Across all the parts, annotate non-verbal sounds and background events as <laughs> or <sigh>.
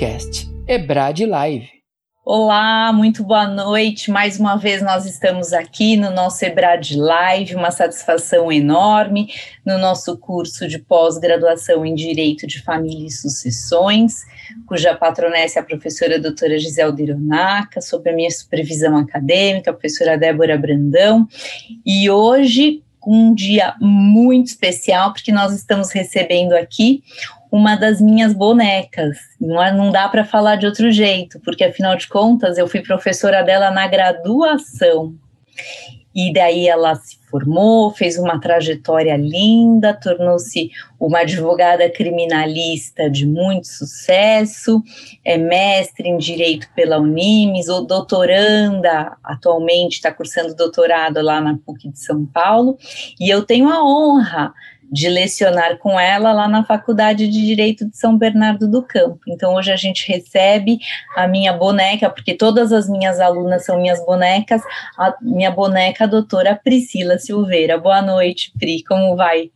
podcast Ebrad Live. Olá, muito boa noite. Mais uma vez nós estamos aqui no nosso Ebrad Live, uma satisfação enorme no nosso curso de pós-graduação em Direito de Família e Sucessões, cuja patronessa é a professora doutora Gisele Dironaca, sob a minha supervisão acadêmica, a professora Débora Brandão. E hoje, um dia muito especial, porque nós estamos recebendo aqui uma das minhas bonecas. Não, é, não dá para falar de outro jeito, porque afinal de contas eu fui professora dela na graduação. E daí ela se formou, fez uma trajetória linda, tornou-se uma advogada criminalista de muito sucesso, é mestre em direito pela Unimes, ou doutoranda, atualmente está cursando doutorado lá na PUC de São Paulo, e eu tenho a honra de lecionar com ela lá na Faculdade de Direito de São Bernardo do Campo. Então, hoje a gente recebe a minha boneca, porque todas as minhas alunas são minhas bonecas, a minha boneca, a doutora Priscila Silveira. Boa noite, Pri, como vai?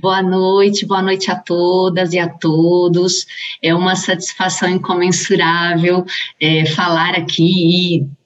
Boa noite, boa noite a todas e a todos. É uma satisfação incomensurável é, falar aqui e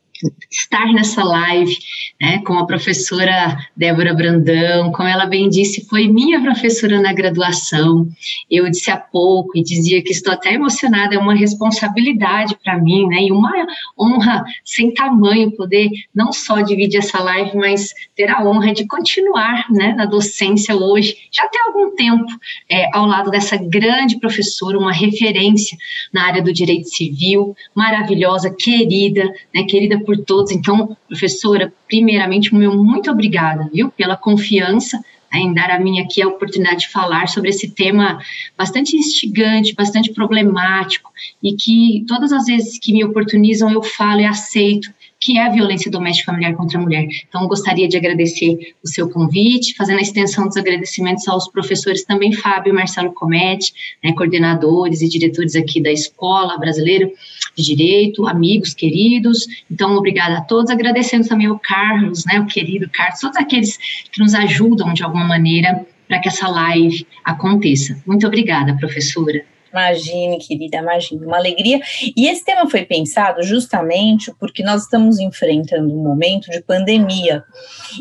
estar nessa live né, com a professora Débora Brandão, como ela bem disse, foi minha professora na graduação. Eu disse há pouco e dizia que estou até emocionada, é uma responsabilidade para mim, né, e uma honra sem tamanho poder não só dividir essa live, mas ter a honra de continuar né, na docência hoje, já tem algum tempo, é, ao lado dessa grande professora, uma referência na área do direito civil, maravilhosa, querida, né, querida por todos. Então, professora, primeiramente, meu muito obrigada, viu, pela confiança né, em dar a mim aqui a oportunidade de falar sobre esse tema bastante instigante, bastante problemático e que todas as vezes que me oportunizam eu falo e aceito que é a violência doméstica familiar contra a mulher. Então, gostaria de agradecer o seu convite, fazendo a extensão dos agradecimentos aos professores também, Fábio e Marcelo Comete, né, coordenadores e diretores aqui da Escola Brasileira de Direito, amigos queridos. Então, obrigada a todos, agradecendo também ao Carlos, né, o querido Carlos, todos aqueles que nos ajudam de alguma maneira para que essa live aconteça. Muito obrigada, professora. Imagine, querida, imagine, uma alegria. E esse tema foi pensado justamente porque nós estamos enfrentando um momento de pandemia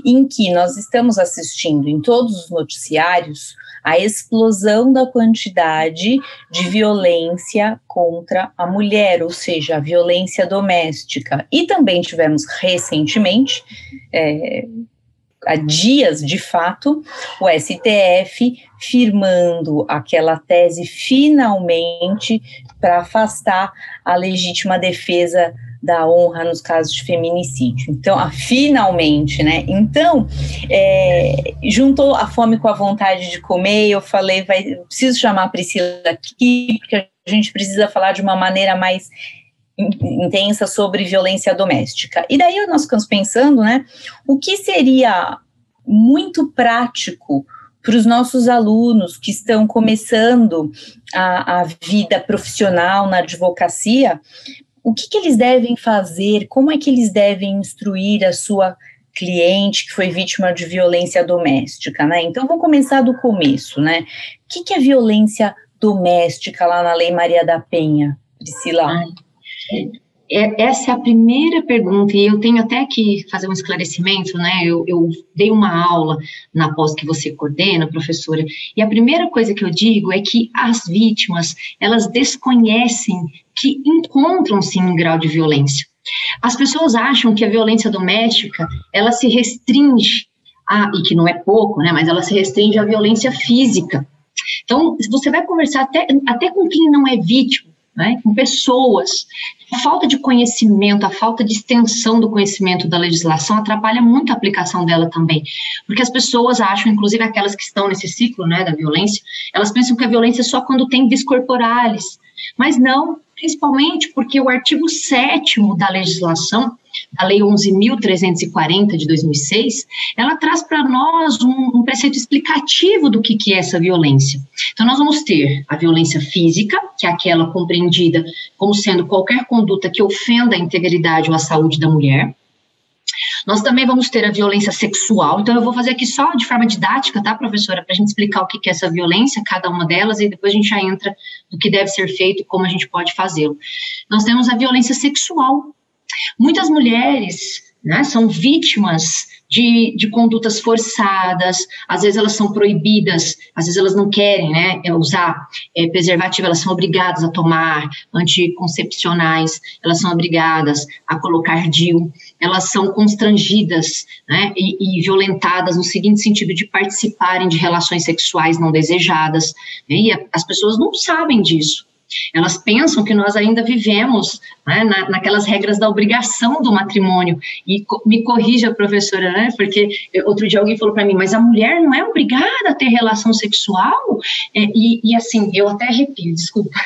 em que nós estamos assistindo em todos os noticiários a explosão da quantidade de violência contra a mulher, ou seja, a violência doméstica. E também tivemos recentemente, é, há dias de fato, o STF firmando aquela tese finalmente para afastar a legítima defesa da honra nos casos de feminicídio. Então, ah, finalmente, né? Então, é, juntou a fome com a vontade de comer. Eu falei, vai, preciso chamar a Priscila aqui porque a gente precisa falar de uma maneira mais intensa sobre violência doméstica. E daí nós ficamos pensando, né, o que seria muito prático para os nossos alunos que estão começando a, a vida profissional na advocacia, o que, que eles devem fazer, como é que eles devem instruir a sua cliente que foi vítima de violência doméstica, né? Então vamos começar do começo, né? O que, que é violência doméstica lá na Lei Maria da Penha, Priscila? Ai, essa é a primeira pergunta, e eu tenho até que fazer um esclarecimento, né? Eu, eu, dei uma aula na pós que você coordena, professora, e a primeira coisa que eu digo é que as vítimas, elas desconhecem que encontram-se em grau de violência. As pessoas acham que a violência doméstica, ela se restringe a, e que não é pouco, né? Mas ela se restringe à violência física. Então, você vai conversar até, até com quem não é vítima, né, com pessoas. A falta de conhecimento, a falta de extensão do conhecimento da legislação atrapalha muito a aplicação dela também, porque as pessoas acham, inclusive aquelas que estão nesse ciclo né, da violência, elas pensam que a violência é só quando tem discorporales, mas não, principalmente porque o artigo 7 da legislação a Lei 11.340 de 2006, ela traz para nós um, um, preceito explicativo do que, que é essa violência. Então, nós vamos ter a violência física, que é aquela compreendida como sendo qualquer conduta que ofenda a integridade ou a saúde da mulher. Nós também vamos ter a violência sexual, então eu vou fazer aqui só de forma didática, tá, professora, para a gente explicar o que é essa violência, cada uma delas, e depois a gente já entra no que deve ser feito e como a gente pode fazê-lo. Nós temos a violência sexual. Muitas mulheres né, são vítimas de, de condutas forçadas, às vezes elas são proibidas, às vezes elas não querem né, é, usar é, preservativo, elas são obrigadas a tomar anticoncepcionais, elas são obrigadas a colocar DIU, elas são constrangidas né, e, e, violentadas no seguinte sentido de participarem de relações sexuais não desejadas, né, e a, as pessoas não sabem disso. Elas pensam que nós ainda vivemos né, na, naquelas regras da obrigação do matrimônio. E co me corrija, professora, né, porque outro dia alguém falou para mim, mas a mulher não é obrigada a ter relação sexual? É, e, e assim, eu até arrepio, desculpa.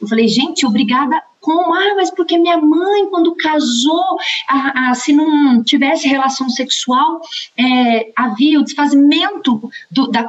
Eu falei, gente, obrigada como? Ah, mas porque minha mãe, quando casou, a, a, se não tivesse relação sexual, é, havia o desfazimento do, da,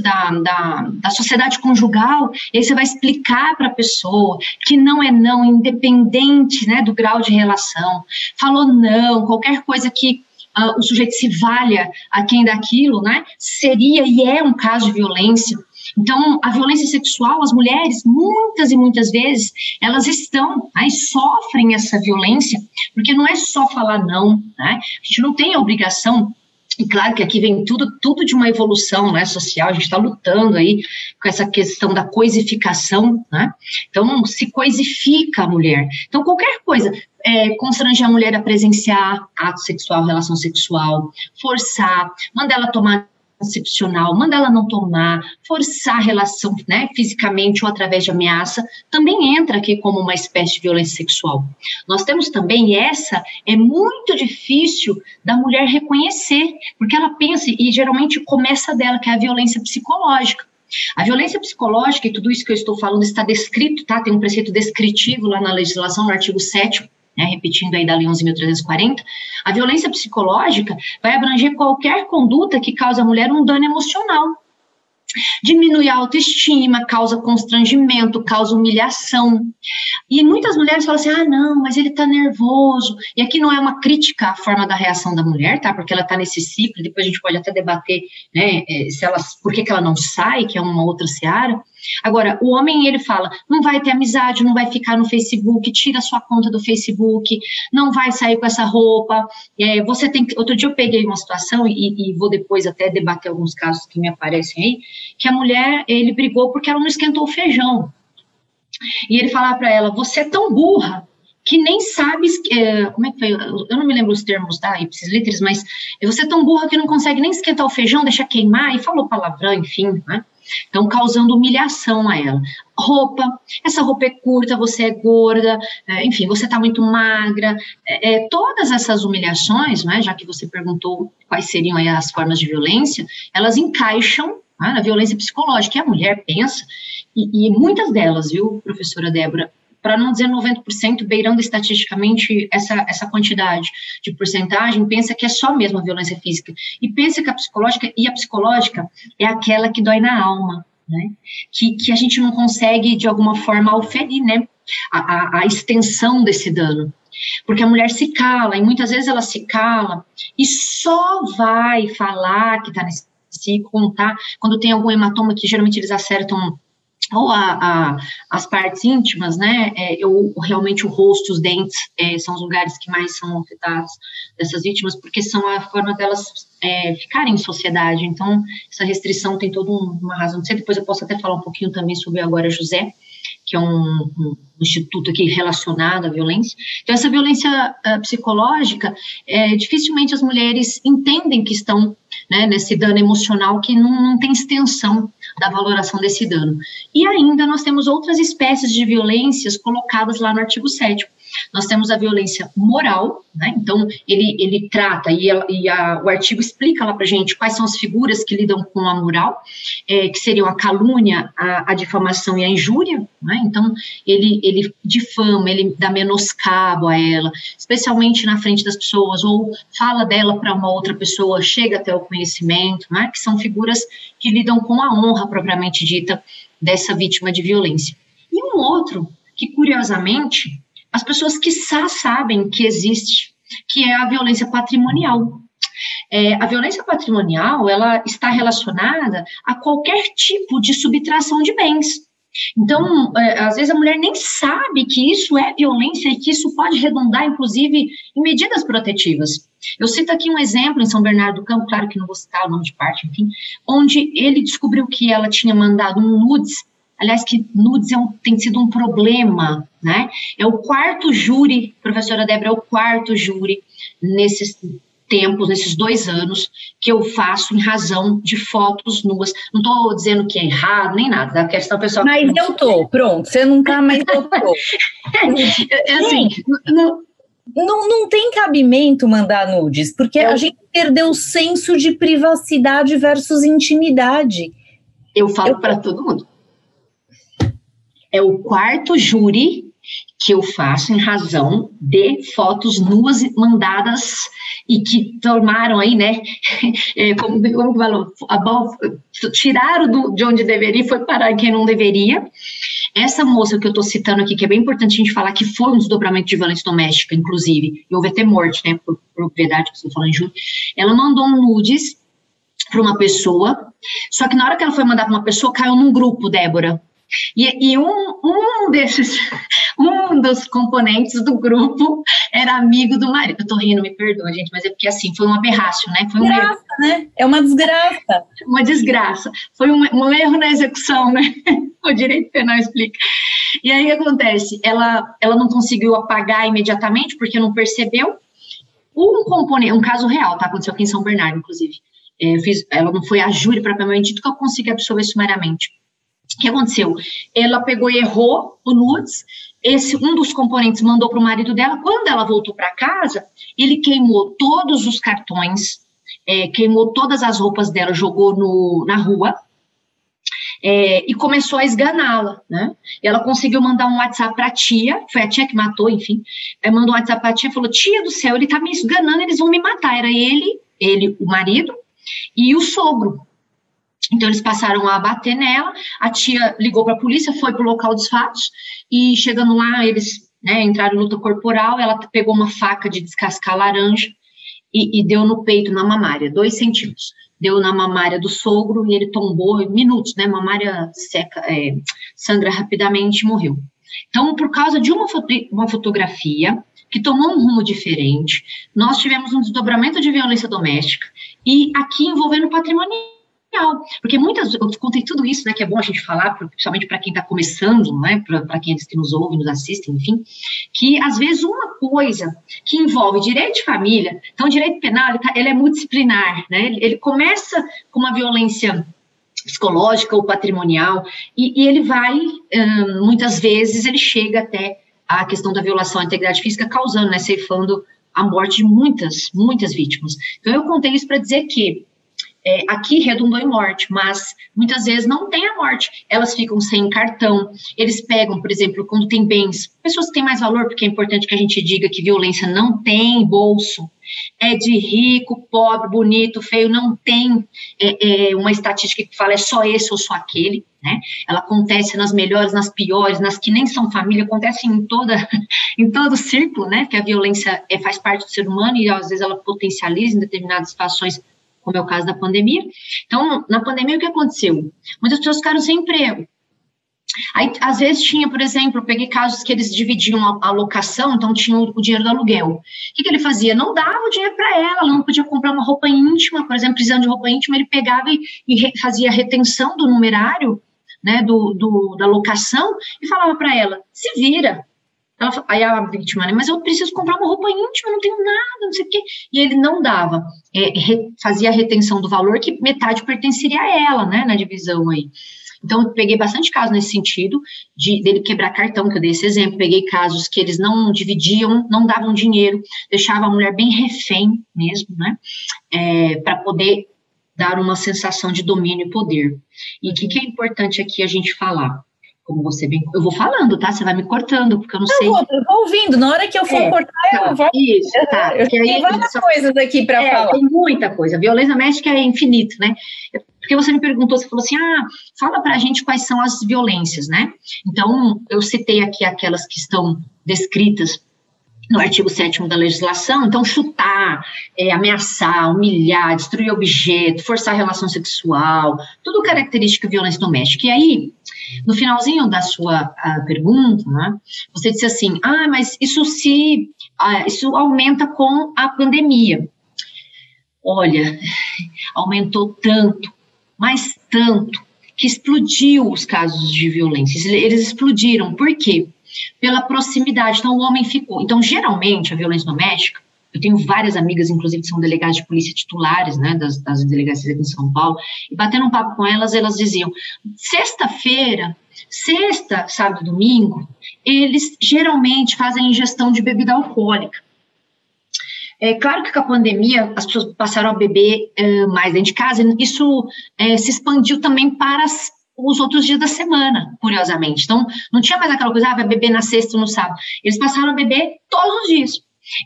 da, da, da, sociedade conjugal. E aí você vai explicar para a pessoa que não é não, independente né, do grau de relação. Falou não, qualquer coisa que Uh, o sujeito se valha a quem daquilo, né? Seria e é um caso de violência. Então, a violência sexual, as mulheres, muitas e muitas vezes, elas estão, aí sofrem essa violência, porque não é só falar não, né? A gente não tem a obrigação e claro que aqui vem tudo, tudo de uma evolução né, social, a gente está lutando aí com essa questão da coisificação, né? Então, se coisifica a mulher. Então, qualquer coisa, é, constranger a mulher a presenciar ato sexual, relação sexual, forçar, mandar ela tomar concepcional, manda ela não tomar, forçar a relação né, fisicamente ou através de ameaça, também entra aqui como uma espécie de violência sexual. Nós temos também, e essa é muito difícil da mulher reconhecer, porque ela pensa, e geralmente começa dela, que é a violência psicológica. A violência psicológica, e tudo isso que eu estou falando está descrito, tá? Tem um preceito descritivo lá na legislação, no artigo 7 né, repetindo aí da Lei 11.340, a violência psicológica vai abranger qualquer conduta que cause à mulher um dano emocional. Diminui a autoestima, causa constrangimento, causa humilhação. E muitas mulheres falam assim: ah, não, mas ele tá nervoso. E aqui não é uma crítica à forma da reação da mulher, tá? Porque ela tá nesse ciclo, depois a gente pode até debater, né, eh, se ela, por que, que ela não sai, que é uma outra seara. Agora, o homem, ele fala, não vai ter amizade, não vai ficar no Facebook, tira sua conta do Facebook, não vai sair com essa roupa, é, você tem que... Outro dia eu peguei uma situação, e, e, vou depois até debater alguns casos que me aparecem aí, que a mulher, ele brigou porque ela não esquentou o feijão. E ele falava para ela, você é tão burra, que nem sabe, é, como é que foi, eu não me lembro os termos, tá, ipsis literis, mas você é tão burra que não consegue nem esquentar o feijão, deixa queimar, e falou palavrão, enfim, né, então, causando humilhação a ela. Roupa, essa roupa é curta, você é gorda, é, enfim, você está muito magra. É, é, todas essas humilhações, né, já que você perguntou quais seriam as formas de violência, elas encaixam né, na violência psicológica, que a mulher pensa, e, e muitas delas, viu, professora Débora, para não dizer 90%, beirando estatisticamente essa, essa quantidade de porcentagem, pensa que é só mesmo a violência física. E pensa que a psicológica, e a psicológica é aquela que dói na alma, né? Que, que a gente não consegue, de alguma forma, oferir, né? A, a, a extensão desse dano. Porque a mulher se cala, e muitas vezes ela se cala e só vai falar que está nesse contar, quando tem algum hematoma, que geralmente eles acertam ou a, a, as partes íntimas, né, é, ou realmente o rosto, os dentes, é, são os lugares que mais são afetados dessas vítimas, porque são a forma delas é, ficarem em sociedade. Então, essa restrição tem toda uma razão de ser. Depois eu posso até falar um pouquinho também sobre Agora José, que é um, um instituto aqui relacionado à violência. Então, essa violência uh, psicológica, é, dificilmente as mulheres entendem que estão né, nesse dano emocional que não, não tem extensão da valoração desse dano. E ainda nós temos outras espécies de violências colocadas lá no artigo 7 nós temos a violência moral, né? Então, ele, ele trata, e, e a, o artigo explica lá para gente quais são as figuras que lidam com a moral, é, que seriam a calúnia, a, a difamação e a injúria, né? Então, ele, ele difama, ele dá menoscabo a ela, especialmente na frente das pessoas, ou fala dela para uma outra pessoa, chega até o conhecimento, né? Que são figuras que lidam com a honra propriamente dita dessa vítima de violência. E um outro que, curiosamente, as pessoas que sabem que existe, que é a violência patrimonial. É, a violência patrimonial, ela está relacionada a qualquer tipo de subtração de bens. Então, é, às vezes a mulher nem sabe que isso é violência e que isso pode redundar, inclusive, em medidas protetivas. Eu cito aqui um exemplo em São Bernardo do Campo, claro que não vou citar o nome de parte, enfim, onde ele descobriu que ela tinha mandado um nudes, aliás, que nudes é um, tem sido um problema, né? É o quarto júri, professora Débora, é o quarto júri nesses tempos, nesses dois anos, que eu faço em razão de fotos nuas. Não estou dizendo que é errado, nem nada, da questão pessoal. Mas eu tô, pronto, você não tá, mas eu tô. <laughs> é, assim, não, não, não tem cabimento mandar nudes, porque eu, a gente perdeu o senso de privacidade versus intimidade. Eu falo para todo mundo. É o quarto júri que eu faço em razão de fotos nuas mandadas e que tomaram aí, né, <laughs> é, como, como falou, tiraram do, de onde deveria e foi parar quem não deveria. Essa moça que eu estou citando aqui, que é bem importante a gente falar que foi um desdobramento de violência doméstica, inclusive, e houve até morte, né, por propriedade, que falou em junho, ela mandou um nudes para uma pessoa, só que na hora que ela foi mandar para uma pessoa, caiu num grupo, Débora, e, e um, um desses, <laughs> um dos componentes do grupo era amigo do marido. Eu tô rindo, me perdoa, gente, mas é porque assim, foi um aberraço, né? Foi um desgraça, erro. né? É uma desgraça. uma desgraça. Foi um, um erro na execução, né? <laughs> o direito penal explica. E aí o que acontece? Ela, ela não conseguiu apagar imediatamente, porque não percebeu. Um componente, um caso real, tá? Aconteceu aqui em São Bernardo, inclusive. É, fiz, ela não foi a júri propriamente dito que eu consegui absorver sumariamente. O que aconteceu? Ela pegou e errou o nudes. Esse um dos componentes mandou para o marido dela. Quando ela voltou para casa, ele queimou todos os cartões, é, queimou todas as roupas dela, jogou no, na rua. É, e começou a esganá-la, né? E ela conseguiu mandar um WhatsApp para a tia, foi a tia que matou, enfim. Aí mandou um WhatsApp para a tia e falou: Tia do céu, ele tá me esganando, eles vão me matar. Era ele, ele, o marido, e o sogro. Então eles passaram a bater nela, a tia ligou para a polícia, foi para o local dos fatos e chegando lá eles né, entraram em luta corporal, ela pegou uma faca de descascar laranja e, e, deu no peito, na mamária, dois centímetros. Deu na mamária do sogro e ele tombou em minutos, né? Mamária seca, é, sangra rapidamente e morreu. Então, por causa de uma, foto, uma fotografia que tomou um rumo diferente, nós tivemos um desdobramento de violência doméstica e aqui envolvendo patrimônio porque muitas, eu contei tudo isso, né, que é bom a gente falar, principalmente para quem está começando, né, para quem que nos ouve, nos assistem, enfim, que às vezes uma coisa que envolve direito de família, então direito penal, ele, tá, ele é multidisciplinar, né, ele, ele começa com uma violência psicológica ou patrimonial, e, e ele vai, hum, muitas vezes, ele chega até a questão da violação à integridade física, causando, né, ceifando a morte de muitas, muitas vítimas. Então, eu contei isso para dizer que é, aqui redundou em morte, mas muitas vezes não tem a morte. Elas ficam sem cartão, eles pegam, por exemplo, quando tem bens, pessoas que têm mais valor, porque é importante que a gente diga que violência não tem bolso, é de rico, pobre, bonito, feio, não tem é, é, uma estatística que fala é só esse ou só aquele, né? Ela acontece nas melhores, nas piores, nas que nem são família, acontece em toda, <laughs> em todo o círculo, né? Que a violência é, faz parte do ser humano e às vezes ela potencializa em determinadas situações como é o caso da pandemia. Então, na pandemia, o que aconteceu? Muitas pessoas ficaram sem emprego. Aí, às vezes, tinha, por exemplo, eu peguei casos que eles dividiam a, locação, então tinha o, o dinheiro do aluguel. O que, que ele fazia? Não dava o dinheiro para ela, ela não podia comprar uma roupa íntima, por exemplo, precisando de roupa íntima, ele pegava e, e re, fazia a retenção do numerário, né, do, do da locação, e falava para ela: se vira, ela, aí a vítima, né, mas eu preciso comprar uma roupa íntima, não tenho nada, não sei o quê. E ele não dava, é, re, fazia a retenção do valor, que metade pertenceria a ela, né, na divisão aí. Então, eu peguei bastante casos nesse sentido, de dele quebrar cartão, que eu dei esse exemplo. Peguei casos que eles não dividiam, não davam dinheiro, deixava a mulher bem refém mesmo, né? É, para poder dar uma sensação de domínio e poder. E o que, que é importante aqui a gente falar? Como você bem. Eu vou falando, tá? Você vai me cortando, porque eu não eu sei. Vou, eu vou ouvindo, na hora que eu for é, cortar, tá, eu vou. Isso, tá. <laughs> Eu tenho várias só... coisas aqui para é, falar. Tem muita coisa. Violência doméstica é infinito, né? Porque você me perguntou, você falou assim: ah, fala pra gente quais são as violências, né? Então, eu citei aqui aquelas que estão descritas no artigo 7 da legislação, então chutar, é, ameaçar, humilhar, destruir objeto, forçar relação sexual, tudo característica de violência doméstica. E aí, no finalzinho da sua pergunta, né, você disse assim, ah, mas isso se, ah, isso aumenta com a pandemia. Olha, aumentou tanto, mas tanto, que explodiu os casos de violência. Eles explodiram, por quê? pela proximidade. Então, o homem ficou. Então, geralmente, a violência doméstica, eu tenho várias amigas, inclusive, que são delegadas de polícia titulares, né, das, das delegacias aqui em São Paulo, e batendo um papo com elas, elas diziam: sexta-feira, sexta, sábado, domingo, eles geralmente fazem ingestão de bebida alcoólica. É claro que com a pandemia as pessoas passaram a beber uh, mais dentro de casa, e isso uh, se expandiu também para as os outros dias da semana, curiosamente. Então, não tinha mais aquela coisa, ah, vai beber na sexta ou no sábado. Eles passaram a beber todos os dias.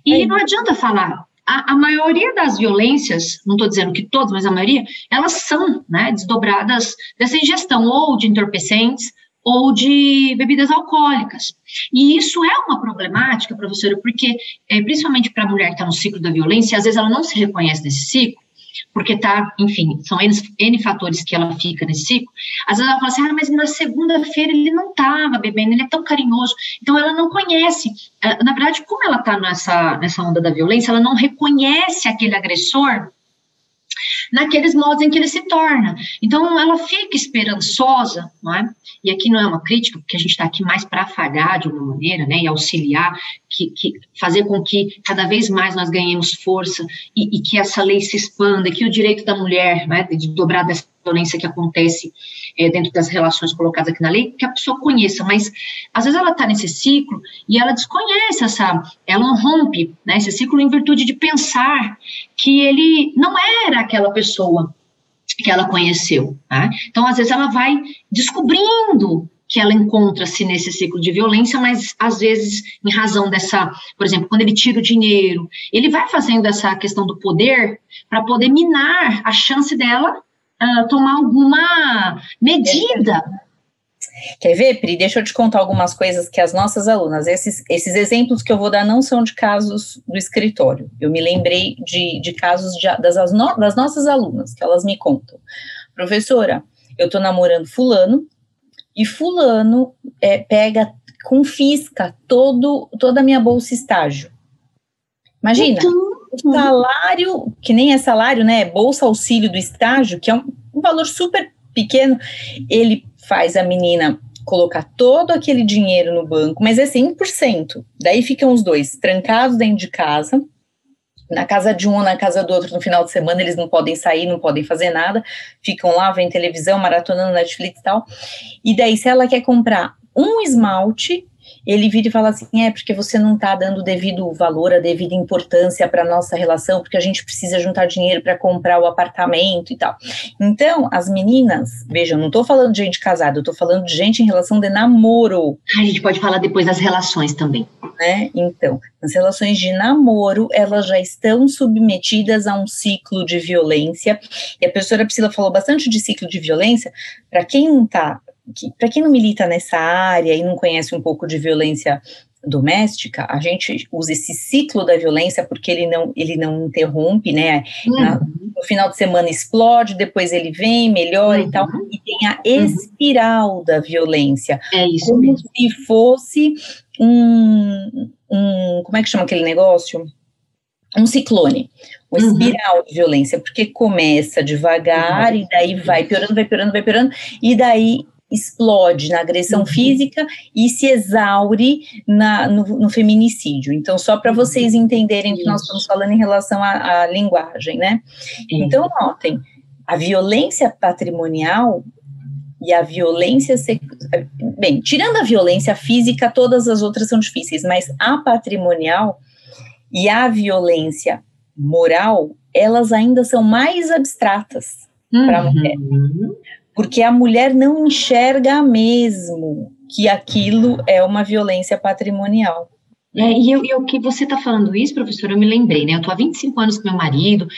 E é. não adianta falar. A, a, maioria das violências, não estou dizendo que todas, mas a maioria, elas são né, desdobradas dessa ingestão ou de entorpecentes ou de bebidas alcoólicas. E isso é uma problemática, professora, porque, é, principalmente para a mulher que está no ciclo da violência, às vezes ela não se reconhece nesse ciclo, porque tá, enfim, são N, N fatores que ela fica nesse ciclo. Às vezes ela fala assim, ah, mas na segunda-feira ele não estava bebendo, ele é tão carinhoso. Então ela não conhece. Eh, na verdade, como ela está nessa, nessa onda da violência, ela não reconhece aquele agressor naqueles modos em que ele se torna. Então, ela fica esperançosa, não é? E aqui não é uma crítica, porque a gente está aqui mais para afagar de alguma maneira, né? E auxiliar, que, que, fazer com que cada vez mais nós ganhemos força e, e que essa lei se expanda, que o direito da mulher, né, de dobrar dessa violência que acontece é, dentro das relações colocadas aqui na lei, que a pessoa conheça, mas às vezes ela está nesse ciclo e ela desconhece essa, ela rompe né, esse ciclo em virtude de pensar que ele não era aquela pessoa que ela conheceu. Né? Então, às vezes, ela vai descobrindo que ela encontra-se nesse ciclo de violência, mas às vezes, em razão dessa, por exemplo, quando ele tira o dinheiro, ele vai fazendo essa questão do poder para poder minar a chance dela uh, tomar alguma medida. Quer ver, Pri? Deixa eu te contar algumas coisas que as nossas alunas, esses, esses exemplos que eu vou dar não são de casos do escritório. Eu me lembrei de, de casos de, das, das nossas alunas, que elas me contam. Professora, eu tô namorando fulano, e fulano é, pega, confisca todo, toda a minha bolsa estágio. Imagina, então, o salário, que nem é salário, né? Bolsa auxílio do estágio, que é um, um valor super pequeno, ele faz a menina colocar todo aquele dinheiro no banco, mas é 100%. Daí ficam os dois trancados dentro de casa, na casa de um ou na casa do outro no final de semana, eles não podem sair, não podem fazer nada, ficam lá, vendo televisão, maratonando Netflix e tal. E daí, se ela quer comprar um esmalte, ele vira e fala assim: é porque você não está dando o devido valor, a devida importância para a nossa relação, porque a gente precisa juntar dinheiro para comprar o apartamento e tal. Então, as meninas, vejam, não estou falando de gente casada, eu estou falando de gente em relação de namoro. A gente pode falar depois das relações também. Né? Então, as relações de namoro, elas já estão submetidas a um ciclo de violência, e a professora Priscila falou bastante de ciclo de violência, para quem não está que, para quem não milita nessa área e não conhece um pouco de violência doméstica, a gente usa esse ciclo da violência porque ele não, ele não interrompe, né? Uhum. Na, no final de semana explode, depois ele vem, melhora uhum. e tal, e tem a uhum. espiral uhum. da violência. É isso como mesmo. se fosse um, um, como é que chama aquele negócio? Um ciclone, uma uhum. espiral de violência, porque começa devagar uhum. e daí vai piorando, vai piorando, vai piorando, e daí explode na agressão uhum. física e se exaure na, no, no feminicídio. Então, só para vocês entenderem o que nós estamos falando em relação à, à linguagem, né? Uhum. Então, notem, a violência patrimonial e a violência bem, tirando a violência física, todas as outras são difíceis, mas a patrimonial e a violência moral, elas ainda são mais abstratas uhum. para a mulher porque a mulher não enxerga mesmo que aquilo é uma violência patrimonial. É, e eu, eu, que você está falando isso, professora, eu me lembrei, né? Eu estou há 25 anos com meu marido,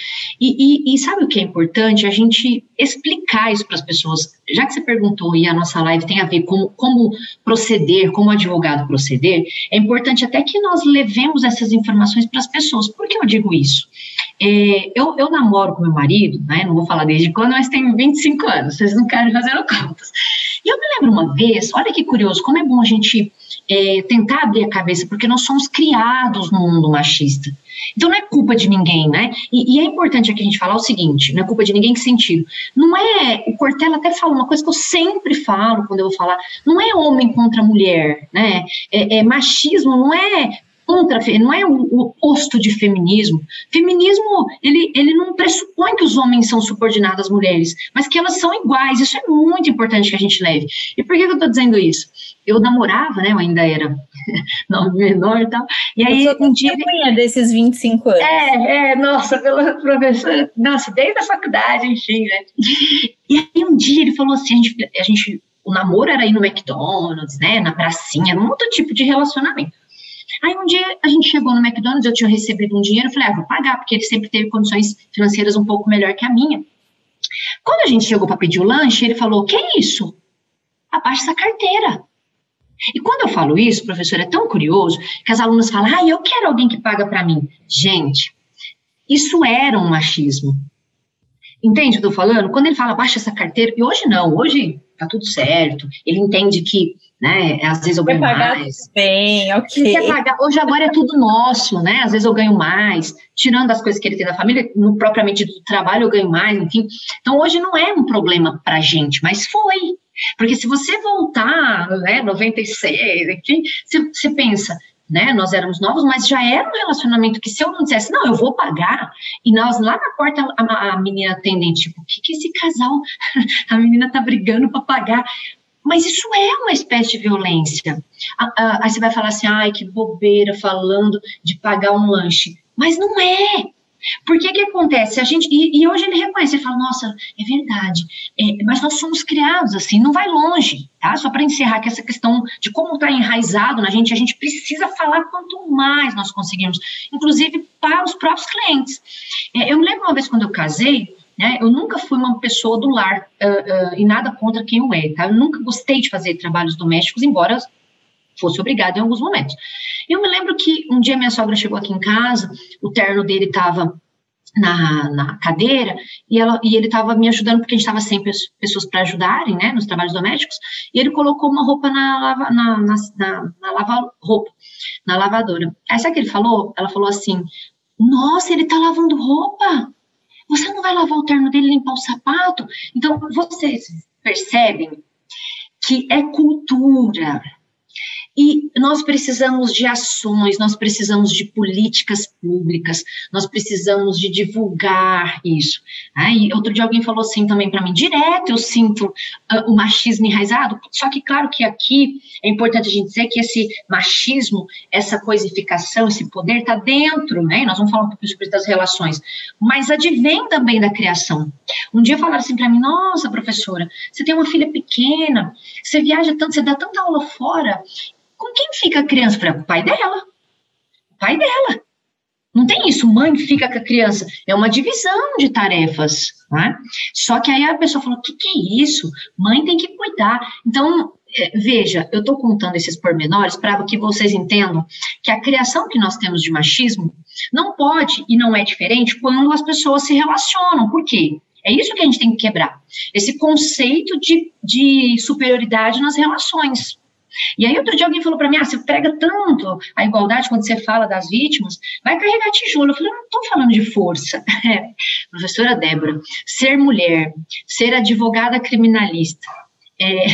e, e, e, sabe o que é importante? A gente explicar isso para as pessoas. Já que você perguntou, e a nossa live tem a ver com como proceder, como advogado proceder, é importante até que nós levemos essas informações para as pessoas. Por que eu digo isso? É, eu, eu namoro com meu marido, né? Não vou falar desde quando, mas tenho 25 anos, vocês não querem fazer contas. E eu me lembro uma vez, olha que curioso, como é bom a gente é, tentar abrir a cabeça, porque nós somos criados no mundo machista. Então não é culpa de ninguém, né? E, e, é importante aqui a gente falar o seguinte: não é culpa de ninguém que sentido. Não é. O Cortella até fala uma coisa que eu sempre falo quando eu vou falar: não é homem contra mulher, né? É, é machismo não é contra, não é o, o oposto de feminismo. Feminismo, ele, ele não pressupõe que os homens são subordinados às mulheres, mas que elas são iguais. Isso é muito importante que a gente leve. E por que eu estou dizendo isso? Eu namorava, né? Eu ainda era <laughs> não, menor e tal. E aí, um dia. desses 25 anos. É, é, nossa, pela professora, nossa, desde a faculdade, enfim, né? E aí, um dia ele falou assim: a gente, a gente o namoro era ir no McDonald's, né? Na pracinha, um outro tipo de relacionamento. Aí um dia a gente chegou no McDonald's, eu tinha recebido um dinheiro, falei, ah, vou pagar, porque ele sempre teve condições financeiras um pouco melhor que a minha. Quando a gente chegou para pedir o lanche, ele falou: Que é isso? Abaixa essa carteira. E quando eu falo isso, professor, é tão curioso que as alunas falam: Ah, eu quero alguém que paga para mim. Gente, isso era um machismo. Entende o que eu tô falando? Quando ele fala baixa essa carteira, e hoje não, hoje tá tudo certo, ele entende que, né, às vezes eu ganho mais. Bem, ok. Pagar, hoje agora é tudo nosso, né, às vezes eu ganho mais, tirando as coisas que ele tem da família, no propriamente do trabalho eu ganho mais, enfim. Então hoje não é um problema pra gente, mas foi. Porque se você voltar, né, 96, enfim, você, você pensa, né? Nós éramos novos, mas já era um relacionamento que se eu não dissesse, não, eu vou pagar, e nós lá na porta, a, a menina atendente, tipo, o que que esse casal, <laughs> a menina tá brigando para pagar, mas isso é uma espécie de violência. Aí você vai falar assim, ai, que bobeira, falando de pagar um lanche, mas não é, por que que acontece? A gente, e, e hoje ele reconhece, ele fala, nossa, é verdade, é, mas nós somos criados assim, não vai longe, tá? Só para encerrar que essa questão de como está enraizado na gente, a gente precisa falar quanto mais nós conseguimos, inclusive para os próprios clientes. É, eu lembro uma vez quando eu casei, né, eu nunca fui uma pessoa do lar, uh, uh, e nada contra quem o é, tá? Eu nunca gostei de fazer trabalhos domésticos, embora fosse obrigada em alguns momentos. Eu me lembro que um dia minha sogra chegou aqui em casa, o terno dele estava na, na, cadeira e, ela, e ele estava me ajudando porque a gente estava sem pessoas para ajudarem, né, nos trabalhos domésticos, e ele colocou uma roupa na, na, na, na, na lava roupa, na lavadora. Aí sabe o que ele falou? Ela falou assim, nossa, ele está lavando roupa, você não vai lavar o terno dele limpar o sapato? Então, vocês percebem que é cultura, e nós precisamos de ações, nós precisamos de políticas públicas, nós precisamos de divulgar isso. Aí, outro dia alguém falou assim também para mim, direto eu sinto uh, o machismo enraizado, só que claro que aqui é importante a gente dizer que esse machismo, essa coisificação, esse poder está dentro, né? Nós vamos falar um pouco sobre das relações, mas advém também da criação. Um dia falaram assim para mim, nossa, professora, você tem uma filha pequena, você viaja tanto, você dá tanta aula fora, com quem fica a criança? Com o pai dela. O pai dela. Não tem isso, mãe fica com a criança. É uma divisão de tarefas. Né? Só que aí a pessoa falou: o que, que é isso? Mãe tem que cuidar. Então, é, veja, eu estou contando esses pormenores para que vocês entendam que a criação que nós temos de machismo não pode e não é diferente quando as pessoas se relacionam. Por quê? É isso que a gente tem que quebrar. Esse conceito de, de superioridade nas relações. E aí, outro dia alguém falou para mim: ah, você prega tanto a igualdade quando você fala das vítimas, vai carregar tijolo. Eu falei: não estou falando de força. <laughs> Professora Débora, ser mulher, ser advogada criminalista, é,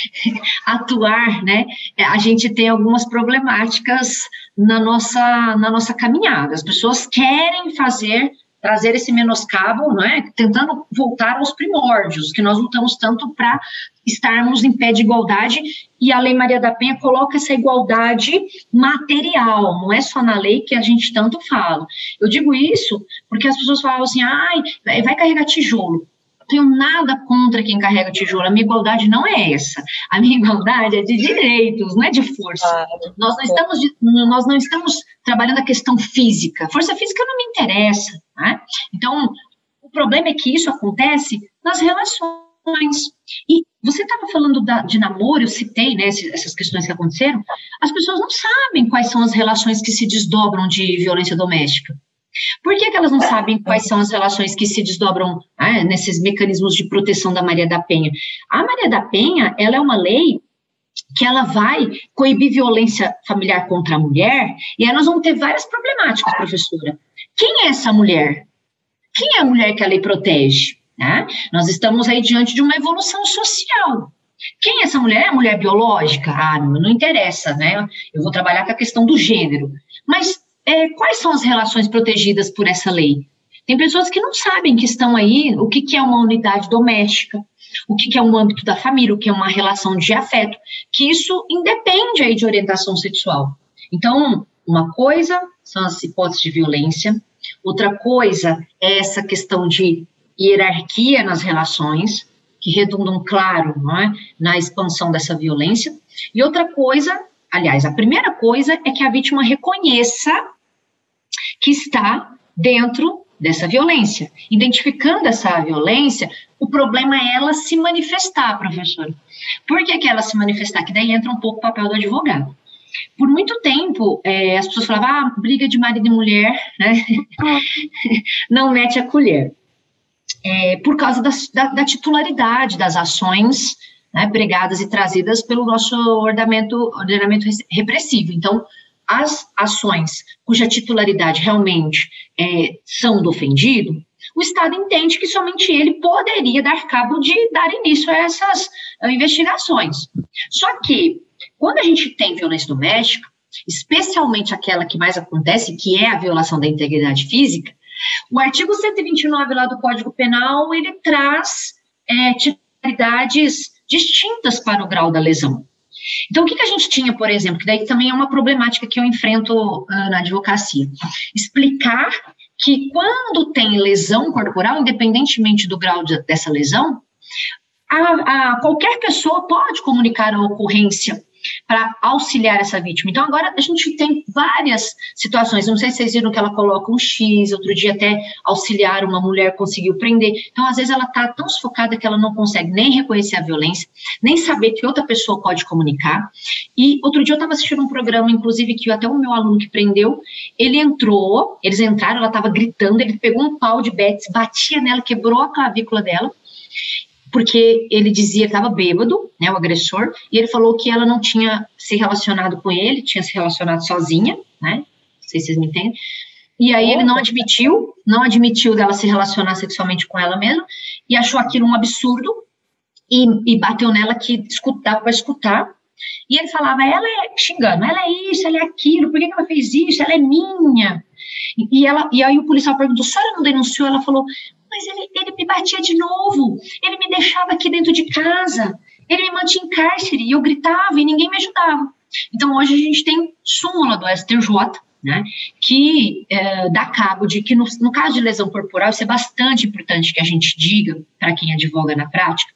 <laughs> atuar, né? É, a gente tem algumas problemáticas na nossa, na nossa caminhada. As pessoas querem fazer trazer esse menoscabo, não é? Tentando voltar aos primórdios, que nós lutamos tanto para estarmos em pé de igualdade, e a Lei Maria da Penha coloca essa igualdade material, não é só na lei que a gente tanto fala. Eu digo isso porque as pessoas falam assim, ai, vai carregar tijolo. Tenho nada contra quem carrega tijolo. A minha igualdade não é essa. A minha igualdade é de direitos, não é de força. Nós, não estamos, nós não estamos trabalhando a questão física. Força física não me interessa. Né? Então, o problema é que isso acontece nas relações. E você estava falando da, de namoro, eu citei né, essas questões que aconteceram. As pessoas não sabem quais são as relações que se desdobram de violência doméstica. Por que, que, elas não sabem quais são as relações que se desdobram né, nesses mecanismos de proteção da Maria da Penha? A Maria da Penha, ela é uma lei que ela vai coibir violência familiar contra a mulher, e aí nós vamos ter várias problemáticas, professora. Quem é essa mulher? Quem é a mulher que a lei protege? Né? Nós estamos aí diante de uma evolução social. Quem é essa mulher? É a mulher biológica? Ah, não, não interessa, né? Eu vou trabalhar com a questão do gênero. Mas é, quais são as relações protegidas por essa lei? Tem pessoas que não sabem que estão aí, o que, que é uma unidade doméstica, o que, que é um âmbito da família, o que é uma relação de afeto, que isso independe aí de orientação sexual. Então, uma coisa são as hipóteses de violência, outra coisa é essa questão de hierarquia nas relações, que redundam, claro, é, na expansão dessa violência, e outra coisa Aliás, a primeira coisa é que a vítima reconheça que está dentro dessa violência. Identificando essa violência, o problema é ela se manifestar, professor. Por que, que ela se manifestar? Que daí entra um pouco o papel do advogado. Por muito tempo, é, as pessoas falavam, ah, briga de marido e mulher, né? <laughs> não mete a colher. É, por causa da, da, da titularidade das ações né, pregadas e trazidas pelo nosso ordenamento, ordenamento repressivo. Então, as ações cuja titularidade realmente é, são do ofendido, o Estado entende que somente ele poderia dar cabo de dar início a essas investigações. Só que, quando a gente tem violência doméstica, especialmente aquela que mais acontece, que é a violação da integridade física, o artigo 129 lá do Código Penal, ele traz é, titularidades distintas para o grau da lesão. Então, o que, que a gente tinha, por exemplo, que daí também é uma problemática que eu enfrento uh, na advocacia? Explicar que quando tem lesão corporal, independentemente do grau de, dessa lesão, a, a, qualquer pessoa pode comunicar a ocorrência para auxiliar essa vítima. Então, agora a gente tem várias situações. Não sei se vocês viram que ela coloca um X, outro dia até auxiliar uma mulher conseguiu prender. Então, às vezes, ela está tão sufocada que ela não consegue nem reconhecer a violência, nem saber que outra pessoa pode comunicar. E outro dia eu estava assistindo um programa, inclusive, que até o meu aluno que prendeu, ele entrou, eles entraram, ela estava gritando, ele pegou um pau de Betis, batia nela, quebrou a clavícula dela porque ele dizia que estava bêbado, né, o agressor, e ele falou que ela não tinha se relacionado com ele, tinha se relacionado sozinha, né, não sei se vocês me entendem, e aí ele não admitiu, não admitiu dela se relacionar sexualmente com ela mesma, e achou aquilo um absurdo, e, e bateu nela que escutava para escutar, e ele falava, ela é xingando, ela é isso, ela é aquilo, por que ela fez isso? Ela é minha. E, ela, e aí o policial perguntou, a senhora não denunciou? Ela falou, mas ele, ele me batia de novo, ele me deixava aqui dentro de casa, ele me mantinha em cárcere, e eu gritava e ninguém me ajudava. Então, hoje a gente tem súmula do STJ, né, que é, dá cabo de que no, no, caso de lesão corporal, isso é bastante importante que a gente diga para quem advoga na prática,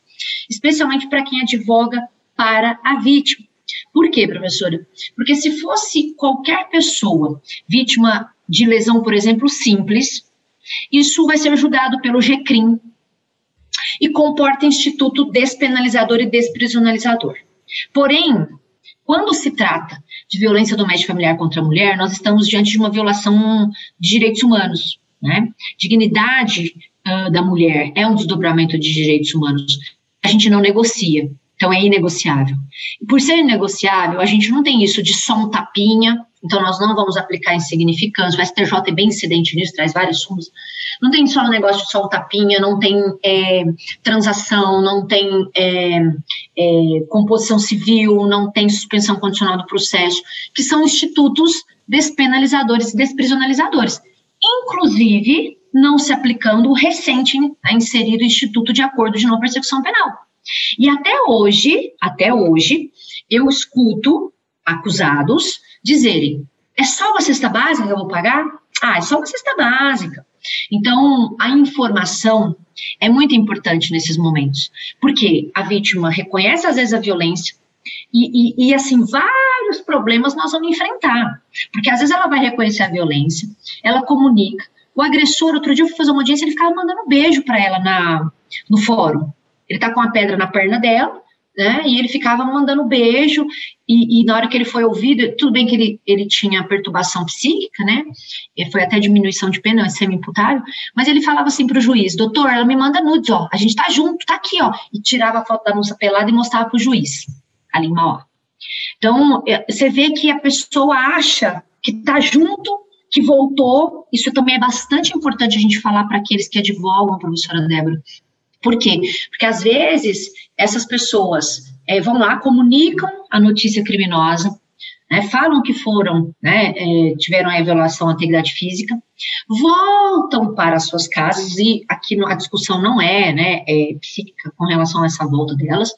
especialmente para quem advoga para a vítima. Por quê, professora? Porque se fosse qualquer pessoa vítima de lesão, por exemplo, simples, isso vai ser julgado pelo GCRIM e comporta instituto despenalizador e desprisionalizador. Porém, quando se trata de violência doméstica familiar contra a mulher, nós estamos diante de uma violação de direitos humanos. Né? Dignidade uh, da mulher é um desdobramento de direitos humanos. A gente não negocia, então é inegociável. E por ser inegociável, a gente não tem isso de só um tapinha, então nós não vamos aplicar insignificância. O STJ é bem incidente nisso, traz vários sumos. Não tem só um negócio de um tapinha, não tem é, transação, não tem é, é, composição civil, não tem suspensão condicional do processo, que são institutos despenalizadores e desprisionalizadores. Inclusive, não se aplicando o recente né, inserido Instituto de Acordo de Não Persecução Penal. E até hoje, até hoje, eu escuto acusados dizerem: é só uma cesta básica que eu vou pagar? Ah, é só uma cesta básica. Então, a informação é muito importante nesses momentos, porque a vítima reconhece às vezes a violência e, e, e, assim, vários problemas nós vamos enfrentar, porque às vezes ela vai reconhecer a violência, ela comunica, o agressor, outro dia eu fui fazer uma audiência, ele ficava mandando beijo para ela na, no fórum, ele tá com a pedra na perna dela, né? E ele ficava mandando beijo, e, e, na hora que ele foi ouvido, tudo bem que ele, ele tinha perturbação psíquica, né? E foi até diminuição de pena, semi-imputável, mas ele falava assim para o juiz: doutor, ela me manda nudes, ó, a gente tá junto, tá aqui, ó. E tirava a foto da moça pelada e mostrava para o juiz, ali em. Então, é, você vê que a pessoa acha que tá junto, que voltou. Isso também é bastante importante a gente falar para aqueles que advogam, professora Débora, por quê? Porque às vezes essas pessoas é, vão lá, comunicam a notícia criminosa, né, falam que foram, né, é, tiveram a violação à integridade física, voltam para as suas casas, e aqui a discussão não é, né, é psíquica com relação a essa volta delas,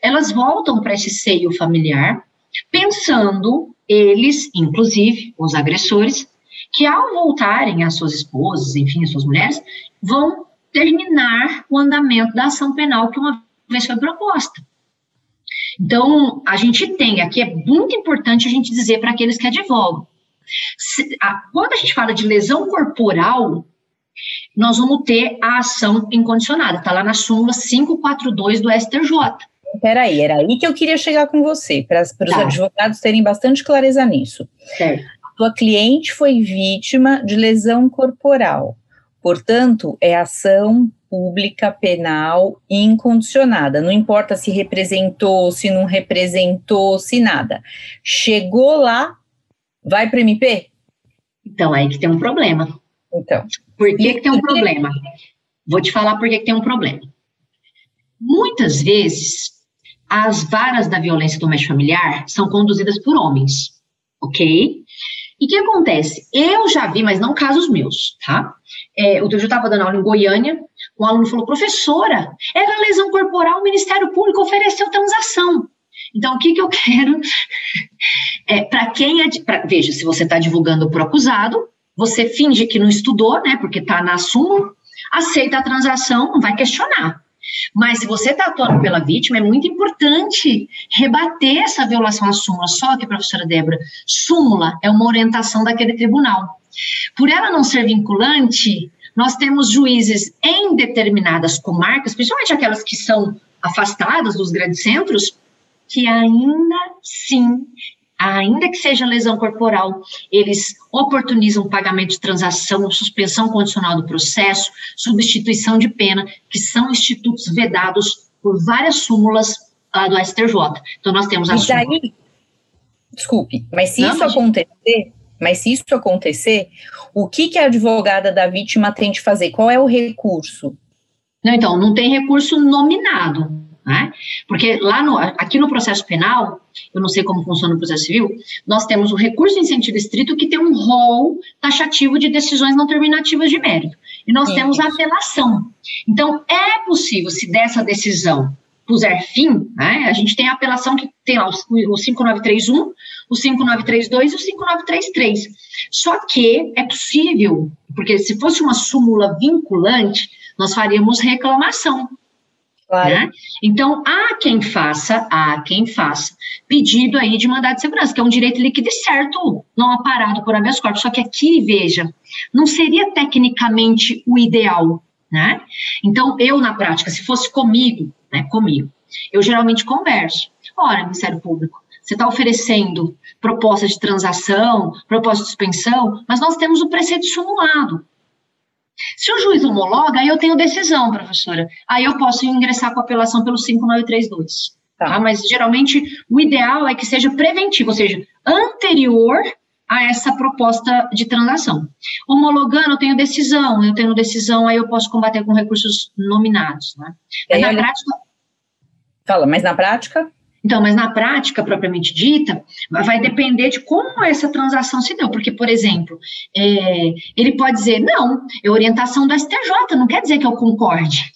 elas voltam para esse seio familiar, pensando, eles, inclusive, os agressores, que ao voltarem às suas esposas, enfim, às suas mulheres, vão terminar o andamento da ação penal que uma vez foi proposta. Então, a gente tem, aqui é muito importante a gente dizer para aqueles que advogam, se, a, quando a gente fala de lesão corporal, nós vamos ter a ação incondicionada, está lá na súmula 542 do STJ. Peraí, era aí que eu queria chegar com você, para os tá. advogados terem bastante clareza nisso. Certo. A tua cliente foi vítima de lesão corporal. Portanto, é ação pública penal incondicionada. Não importa se representou, se não representou, se nada. Chegou lá, vai para o MP? Então, aí que tem um problema. Então. Por que, que tem um problema? Vou te falar por que, que tem um problema. Muitas vezes, as varas da violência doméstica familiar são conduzidas por homens, ok? E o que acontece? Eu já vi, mas não casos meus, tá? É, outro dia eu estava dando aula em Goiânia, um aluno falou, professora, era lesão corporal, o Ministério Público ofereceu transação. Então, o que, que eu quero? <laughs> É, para quem é. Pra, veja, se você está divulgando o acusado, você finge que não estudou, né? Porque está na súmula, aceita a transação, não vai questionar. Mas se você está atuando pela vítima, é muito importante rebater essa violação à súmula. Só que, professora Débora, súmula é uma orientação daquele tribunal. Por ela não ser vinculante, nós temos juízes em determinadas comarcas, principalmente aquelas que são afastadas dos grandes centros, que ainda sim ainda que seja lesão corporal, eles oportunizam pagamento de transação, suspensão condicional do processo, substituição de pena, que são institutos vedados por várias súmulas uh, do STJ. Então, nós temos a e daí, Desculpe, mas se Não, isso acontecer, mas se isso acontecer, o que, que a advogada da vítima tem de fazer? Qual é o recurso? Não, então, não tem recurso nominado. Né? Porque lá no, aqui no processo penal, eu não sei como funciona o processo civil, nós temos o recurso em sentido estrito que tem um rol taxativo de decisões não terminativas de mérito. E nós Sim. temos a apelação. Então, é possível, se dessa decisão puser fim, né, a gente tem a apelação que tem lá o, o 5931, o 5932 e o 5933. Só que é possível, porque se fosse uma súmula vinculante, nós faríamos reclamação. Claro. Né? Então, há quem faça, há quem faça pedido aí de mandado de segurança, que é um direito líquido e certo, não aparado por habeas corpus. Só que aqui, veja, não seria tecnicamente o ideal, né? Então, eu, na prática, se fosse comigo, né, comigo, eu geralmente converso. Ora, Ministério Público, você está oferecendo proposta de transação, proposta de suspensão, mas nós temos o preceito simulado. Se o juiz homologa, aí eu tenho decisão, professora. Aí eu posso ingressar com apelação pelo 5932. Tá. tá? Mas geralmente o ideal é que seja preventivo, ou seja, anterior a essa proposta de transação. Homologando, eu tenho decisão, eu tenho decisão, aí eu posso combater com recursos nominados. Né? Mas na prática. Fala, mas na prática? Então, mas na prática propriamente dita, vai depender de como essa transação se deu. Porque, por exemplo, é, ele pode dizer, não, é orientação do STJ, não quer dizer que eu concorde.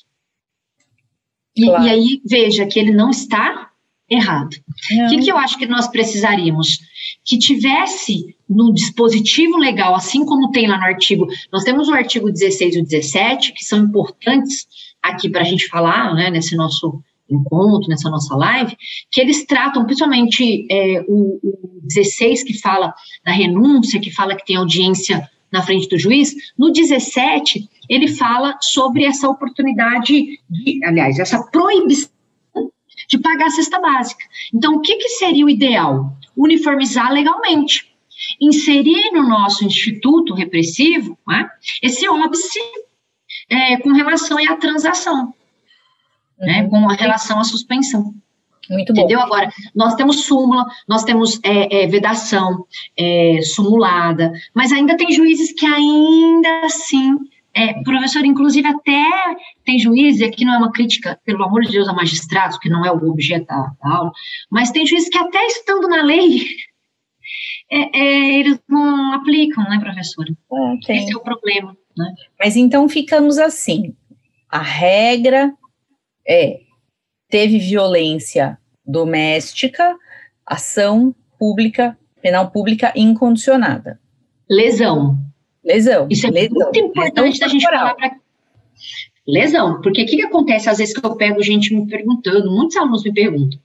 E, claro. e aí, veja que ele não está errado. O que, que eu acho que nós precisaríamos? que tivesse no dispositivo legal, assim como tem lá no artigo, nós temos o artigo 16 e o 17, que são importantes aqui para a gente falar, né, nesse nosso encontro, nessa nossa live, que eles tratam, principalmente é, o, o 16, que fala da renúncia, que fala que tem audiência na frente do juiz, no 17, ele fala sobre essa oportunidade, de, aliás, essa proibição de pagar a cesta básica. Então, o que, que seria o ideal? Uniformizar legalmente. Inserir no nosso instituto repressivo né, esse óbice é, com relação à transação né, com a relação à suspensão. Muito bom. Entendeu? Agora, nós temos súmula, nós temos é, é, vedação, é, sumulada, mas ainda tem juízes que ainda assim, é, professor, inclusive até tem juízes, e aqui não é uma crítica, pelo amor de Deus, a magistrados, que não é o objeto da, da aula, mas tem juízes que até estando na lei, <laughs> é, é, eles não aplicam, né, professora? É, Esse é o problema. Né? Mas então ficamos assim, a regra é teve violência doméstica, ação pública, penal pública incondicionada. Lesão. Lesão. Isso é lesão. muito importante da gente falar para lesão, porque o que, que acontece às vezes que eu pego gente me perguntando, muitos alunos me perguntam,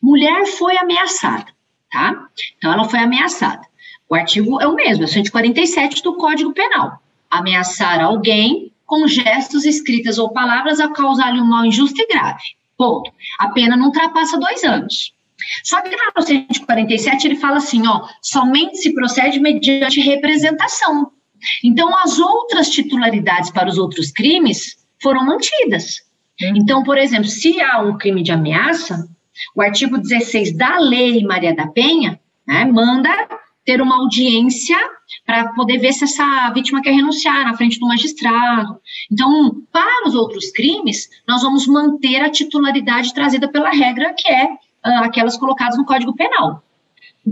mulher foi ameaçada, tá? Então ela foi ameaçada. O artigo é o mesmo, é 147 do Código Penal. Ameaçar alguém com gestos, escritas ou palavras a causar-lhe um mal injusto e grave. Ponto. A pena não ultrapassa dois anos. Só que no 147 ele fala assim, ó, somente se procede mediante representação. Então, as outras titularidades para os outros crimes foram mantidas. Hum. Então, por exemplo, se há um crime de ameaça, o artigo 16 da Lei Maria da Penha né, manda ter uma audiência para poder ver se essa vítima quer renunciar na frente do magistrado. Então, para os outros crimes, nós vamos manter a titularidade trazida pela regra, que é uh, aquelas colocadas no Código Penal.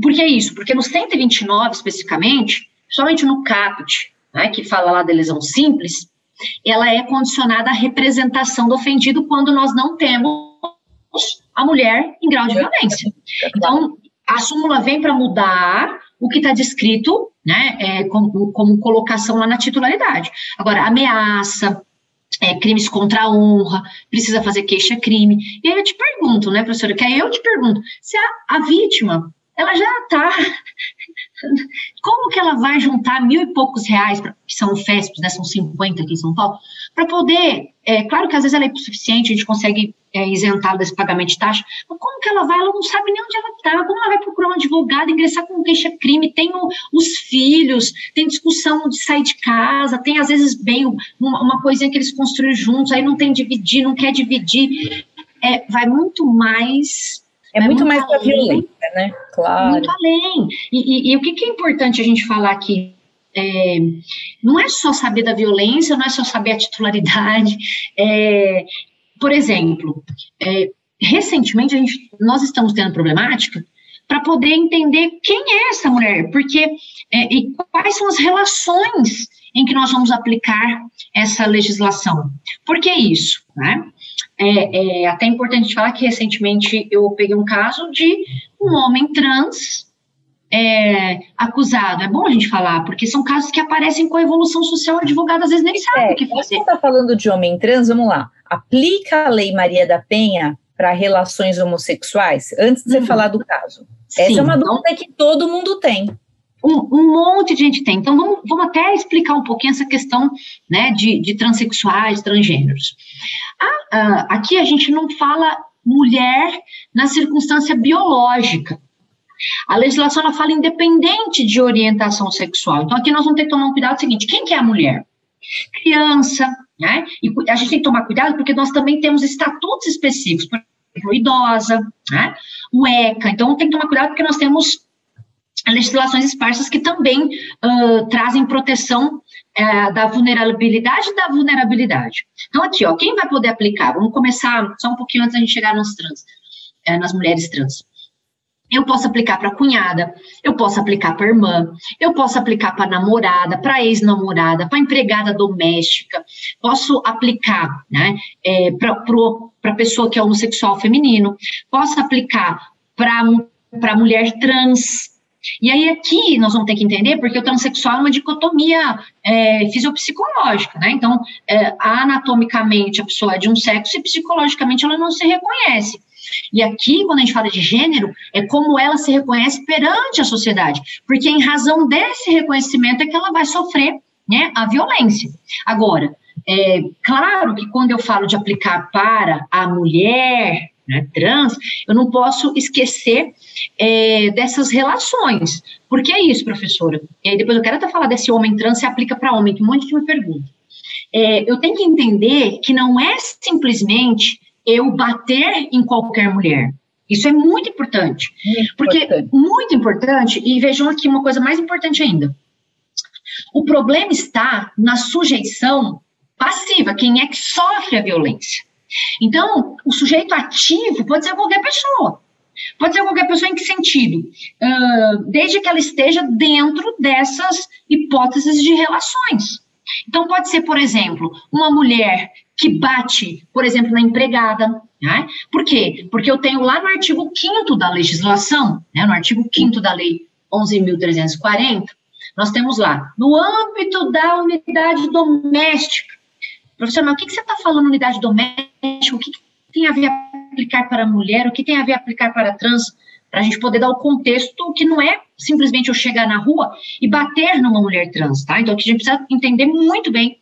Por que isso? Porque no 129, especificamente, somente no caput, né, que fala lá da lesão simples, ela é condicionada à representação do ofendido quando nós não temos a mulher em grau de violência. Então, a súmula vem para mudar o que está descrito, né, é, como, como, colocação lá na titularidade. Agora, ameaça, é, crimes contra a honra, precisa fazer queixa-crime. E aí eu te pergunto, né, professora, que aí eu te pergunto, se a, a vítima, ela já está <laughs> como que ela vai juntar mil e poucos reais, pra, que são FESPs, né, são 50 aqui em São Paulo, para poder, é, claro que às vezes ela é suficiente, a gente consegue é, isentá-la desse pagamento de taxa, mas como que ela vai, ela não sabe nem onde ela está, como ela vai procurar um advogado, ingressar com queixa-crime, tem o, os filhos, tem discussão de sair de casa, tem às vezes bem uma, uma coisinha que eles construíram juntos, aí não tem dividir, não quer dividir, é, vai muito mais é, muito, muito, mais para violência, né? Claro. Muito além. E, e, e, o que, que é importante a gente falar aqui? É, não é só saber da violência, não é só saber a titularidade. É, por exemplo, é, recentemente a gente, nós estamos tendo problemática para poder entender quem é essa mulher, porque é, e quais são as relações em que nós vamos aplicar essa legislação. Por que isso? Né? É, é, até importante falar que recentemente eu peguei um caso de um homem trans é, acusado. É bom a gente falar, porque são casos que aparecem com a evolução social, o advogado às vezes nem sabe é, o que fazer. Você está falando de homem trans, vamos lá. Aplica a Lei Maria da Penha para relações homossexuais? Antes de você uhum. falar do caso. Sim, Essa é uma então dúvida que todo mundo tem um, um, monte de gente tem. Então, vamos, vamos até explicar um pouquinho essa questão né, de, de transexuais, transgêneros. Ah, ah, aqui a gente não fala mulher na circunstância biológica. A legislação ela fala independente de orientação sexual. Então, aqui nós vamos ter que tomar um cuidado seguinte: quem que é a mulher? Criança, né? E a gente tem que tomar cuidado porque nós também temos estatutos específicos, por exemplo, idosa, né? O ECA. Então, tem que tomar cuidado porque nós temos legislações esparsas que também uh, trazem proteção uh, da vulnerabilidade da vulnerabilidade. Então, aqui, ó, quem vai poder aplicar? Vamos começar só um pouquinho antes da gente chegar nos trans, uh, nas mulheres trans. Eu posso aplicar para cunhada, eu posso aplicar para irmã, eu posso aplicar para namorada, para ex-namorada, para empregada doméstica, posso aplicar né, é, para pessoa que é homossexual feminino, posso aplicar para mulher trans, E aí aqui nós vamos ter que entender porque o transexual é uma dicotomia é, fisiopsicológica, né? Então, é, anatomicamente a pessoa é de um sexo e psicologicamente ela não se reconhece. E aqui, quando a gente fala de gênero, é como ela se reconhece perante a sociedade, porque em razão desse reconhecimento é que ela vai sofrer né, a violência. Agora, é claro que quando eu falo de aplicar para a mulher, né, trans, eu não posso esquecer é, dessas relações. Por que isso, professora? E aí depois eu quero até falar desse homem trans se aplica para homem, que um monte de me pergunta. É, eu tenho que entender que não é simplesmente eu bater em qualquer mulher. Isso é muito importante. Muito porque, importante. muito importante, e vejam aqui uma coisa mais importante ainda. O problema está na sujeição passiva, quem é que sofre a violência. Então, o sujeito ativo pode ser qualquer pessoa. Pode ser qualquer pessoa em que sentido? Uh, desde que ela esteja dentro dessas hipóteses de relações. Então, pode ser, por exemplo, uma mulher que bate, por exemplo, na empregada. Né? Por quê? Porque eu tenho lá no artigo 5 da legislação, né, no artigo 5 da Lei 11.340, nós temos lá, no âmbito da unidade doméstica, Professor, mas o que, que você está falando unidade doméstica? O que, que, tem a ver aplicar para mulher? O que tem a ver aplicar para trans? Para a gente poder dar o contexto que não é simplesmente eu chegar na rua e bater numa mulher trans, tá? Então, a gente precisa entender muito bem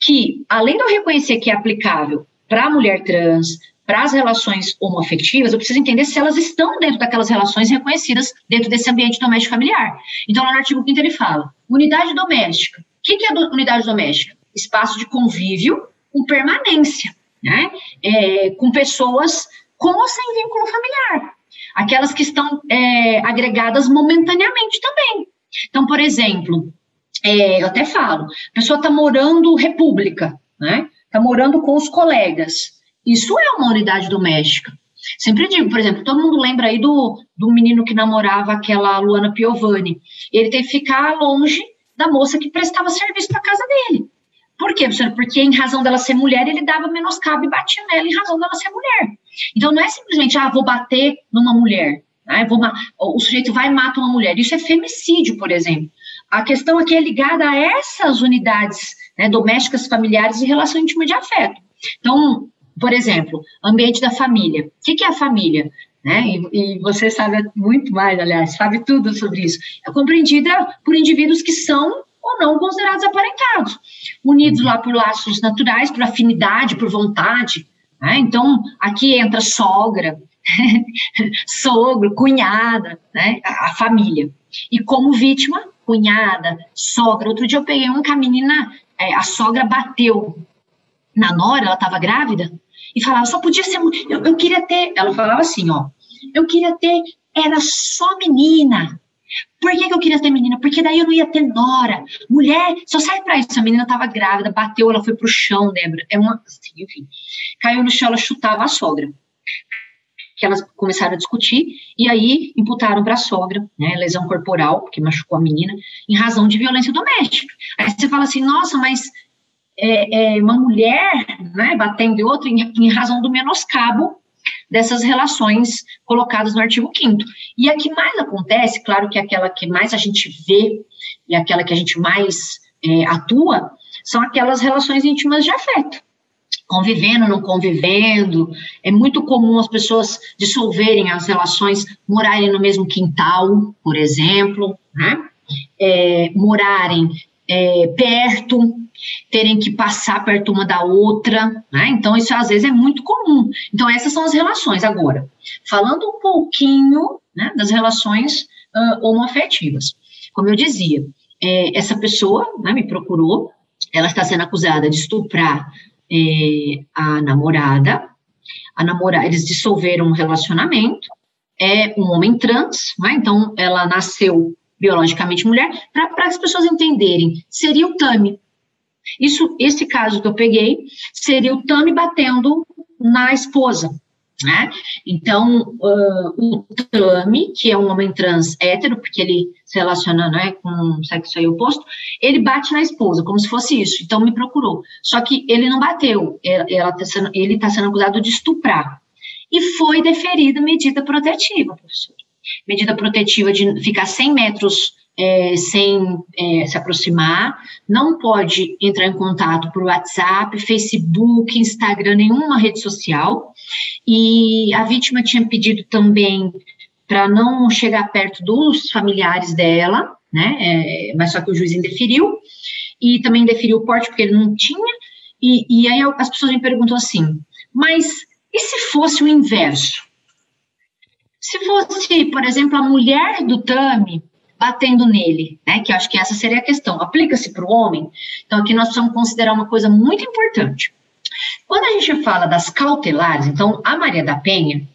que, além de eu reconhecer que é aplicável para a mulher trans, para as relações homoafetivas, eu preciso entender se elas estão dentro daquelas relações reconhecidas dentro desse ambiente doméstico familiar. Então, lá no artigo 5 ele fala: unidade doméstica. O que, que é unidade doméstica? espaço de convívio com permanência, né? É, com pessoas com ou sem vínculo familiar. Aquelas que estão é, agregadas momentaneamente também. Então, por exemplo, é, eu até falo, a pessoa está morando república, né? Está morando com os colegas. Isso é uma unidade doméstica. Sempre digo, por exemplo, todo mundo lembra aí do, do menino que namorava aquela Luana Piovani. Ele teve que ficar longe da moça que prestava serviço para casa dele. Por quê, professora? Porque em razão dela ser mulher, ele dava menoscabo e batia nela em razão dela ser mulher. Então não é simplesmente, ah, vou bater numa mulher. Né? Vou o sujeito vai e mata uma mulher. Isso é femicídio, por exemplo. A questão aqui é ligada a essas unidades né, domésticas, familiares e relação íntima de afeto. Então, por exemplo, ambiente da família. O que, que é a família? Né? E, e, você sabe muito mais, aliás, sabe tudo sobre isso. É compreendida por indivíduos que são ou não considerados aparentados, unidos lá por laços naturais, por afinidade, por vontade. Né? Então, aqui entra sogra, <laughs> sogro, cunhada, né? a, família. E como vítima, cunhada, sogra. Outro dia eu peguei um que a menina, é, a sogra bateu na nora, ela estava grávida, e falava, só podia ser. Eu, eu queria ter. Ela falava assim, ó. Eu queria ter. Era só menina. Por que, que, eu queria ter menina? Porque daí eu não ia ter nora. Mulher só serve pra isso. A menina tava grávida, bateu, ela foi pro chão, lembra? É uma. Enfim. Caiu no chão, ela chutava a sogra. Que elas começaram a discutir, e aí imputaram para a sogra, né, lesão corporal, porque machucou a menina, em razão de violência doméstica. Aí você fala assim, nossa, mas é, é uma mulher né, batendo em outra em, em razão do menoscabo dessas relações colocadas no artigo 5 E a que mais acontece, claro que aquela que mais a gente vê e aquela que a gente mais é, atua, são aquelas relações íntimas de afeto. Convivendo, não convivendo, é muito comum as pessoas dissolverem as relações, morarem no mesmo quintal, por exemplo, né? É, morarem é, perto, terem que passar perto uma da outra, né? Então, isso às vezes é muito comum. Então, essas são as relações. Agora, falando um pouquinho né, das relações uh, homoafetivas. Como eu dizia, é, essa pessoa né, me procurou, ela está sendo acusada de estuprar é, a namorada, a namorada, eles dissolveram um relacionamento, é um homem trans, né, então ela nasceu biologicamente mulher, para as pessoas entenderem, seria o Tami, isso, esse caso que eu peguei seria o Tami batendo na esposa, né? Então, uh, o Tami, que é um homem trans hétero, porque ele se relaciona né, com um sexo aí oposto, ele bate na esposa, como se fosse isso. Então, me procurou. Só que ele não bateu, ela tá sendo, ele está sendo acusado de estuprar. E foi deferida medida protetiva, professor. medida protetiva de ficar 100 metros é, sem é, se aproximar, não pode entrar em contato por WhatsApp, Facebook, Instagram, nenhuma rede social. E a vítima tinha pedido também para não chegar perto dos familiares dela, né? É, mas só que o juiz indeferiu, e também indeferiu o porte porque ele não tinha. E, e aí as pessoas me perguntam assim: mas e se fosse o inverso? Se fosse, por exemplo, a mulher do Tami batendo nele, né? Que eu acho que essa seria a questão. Aplica-se para o homem? Então, aqui nós precisamos considerar uma coisa muito importante. Quando a gente fala das cautelares, então, a Maria da Penha,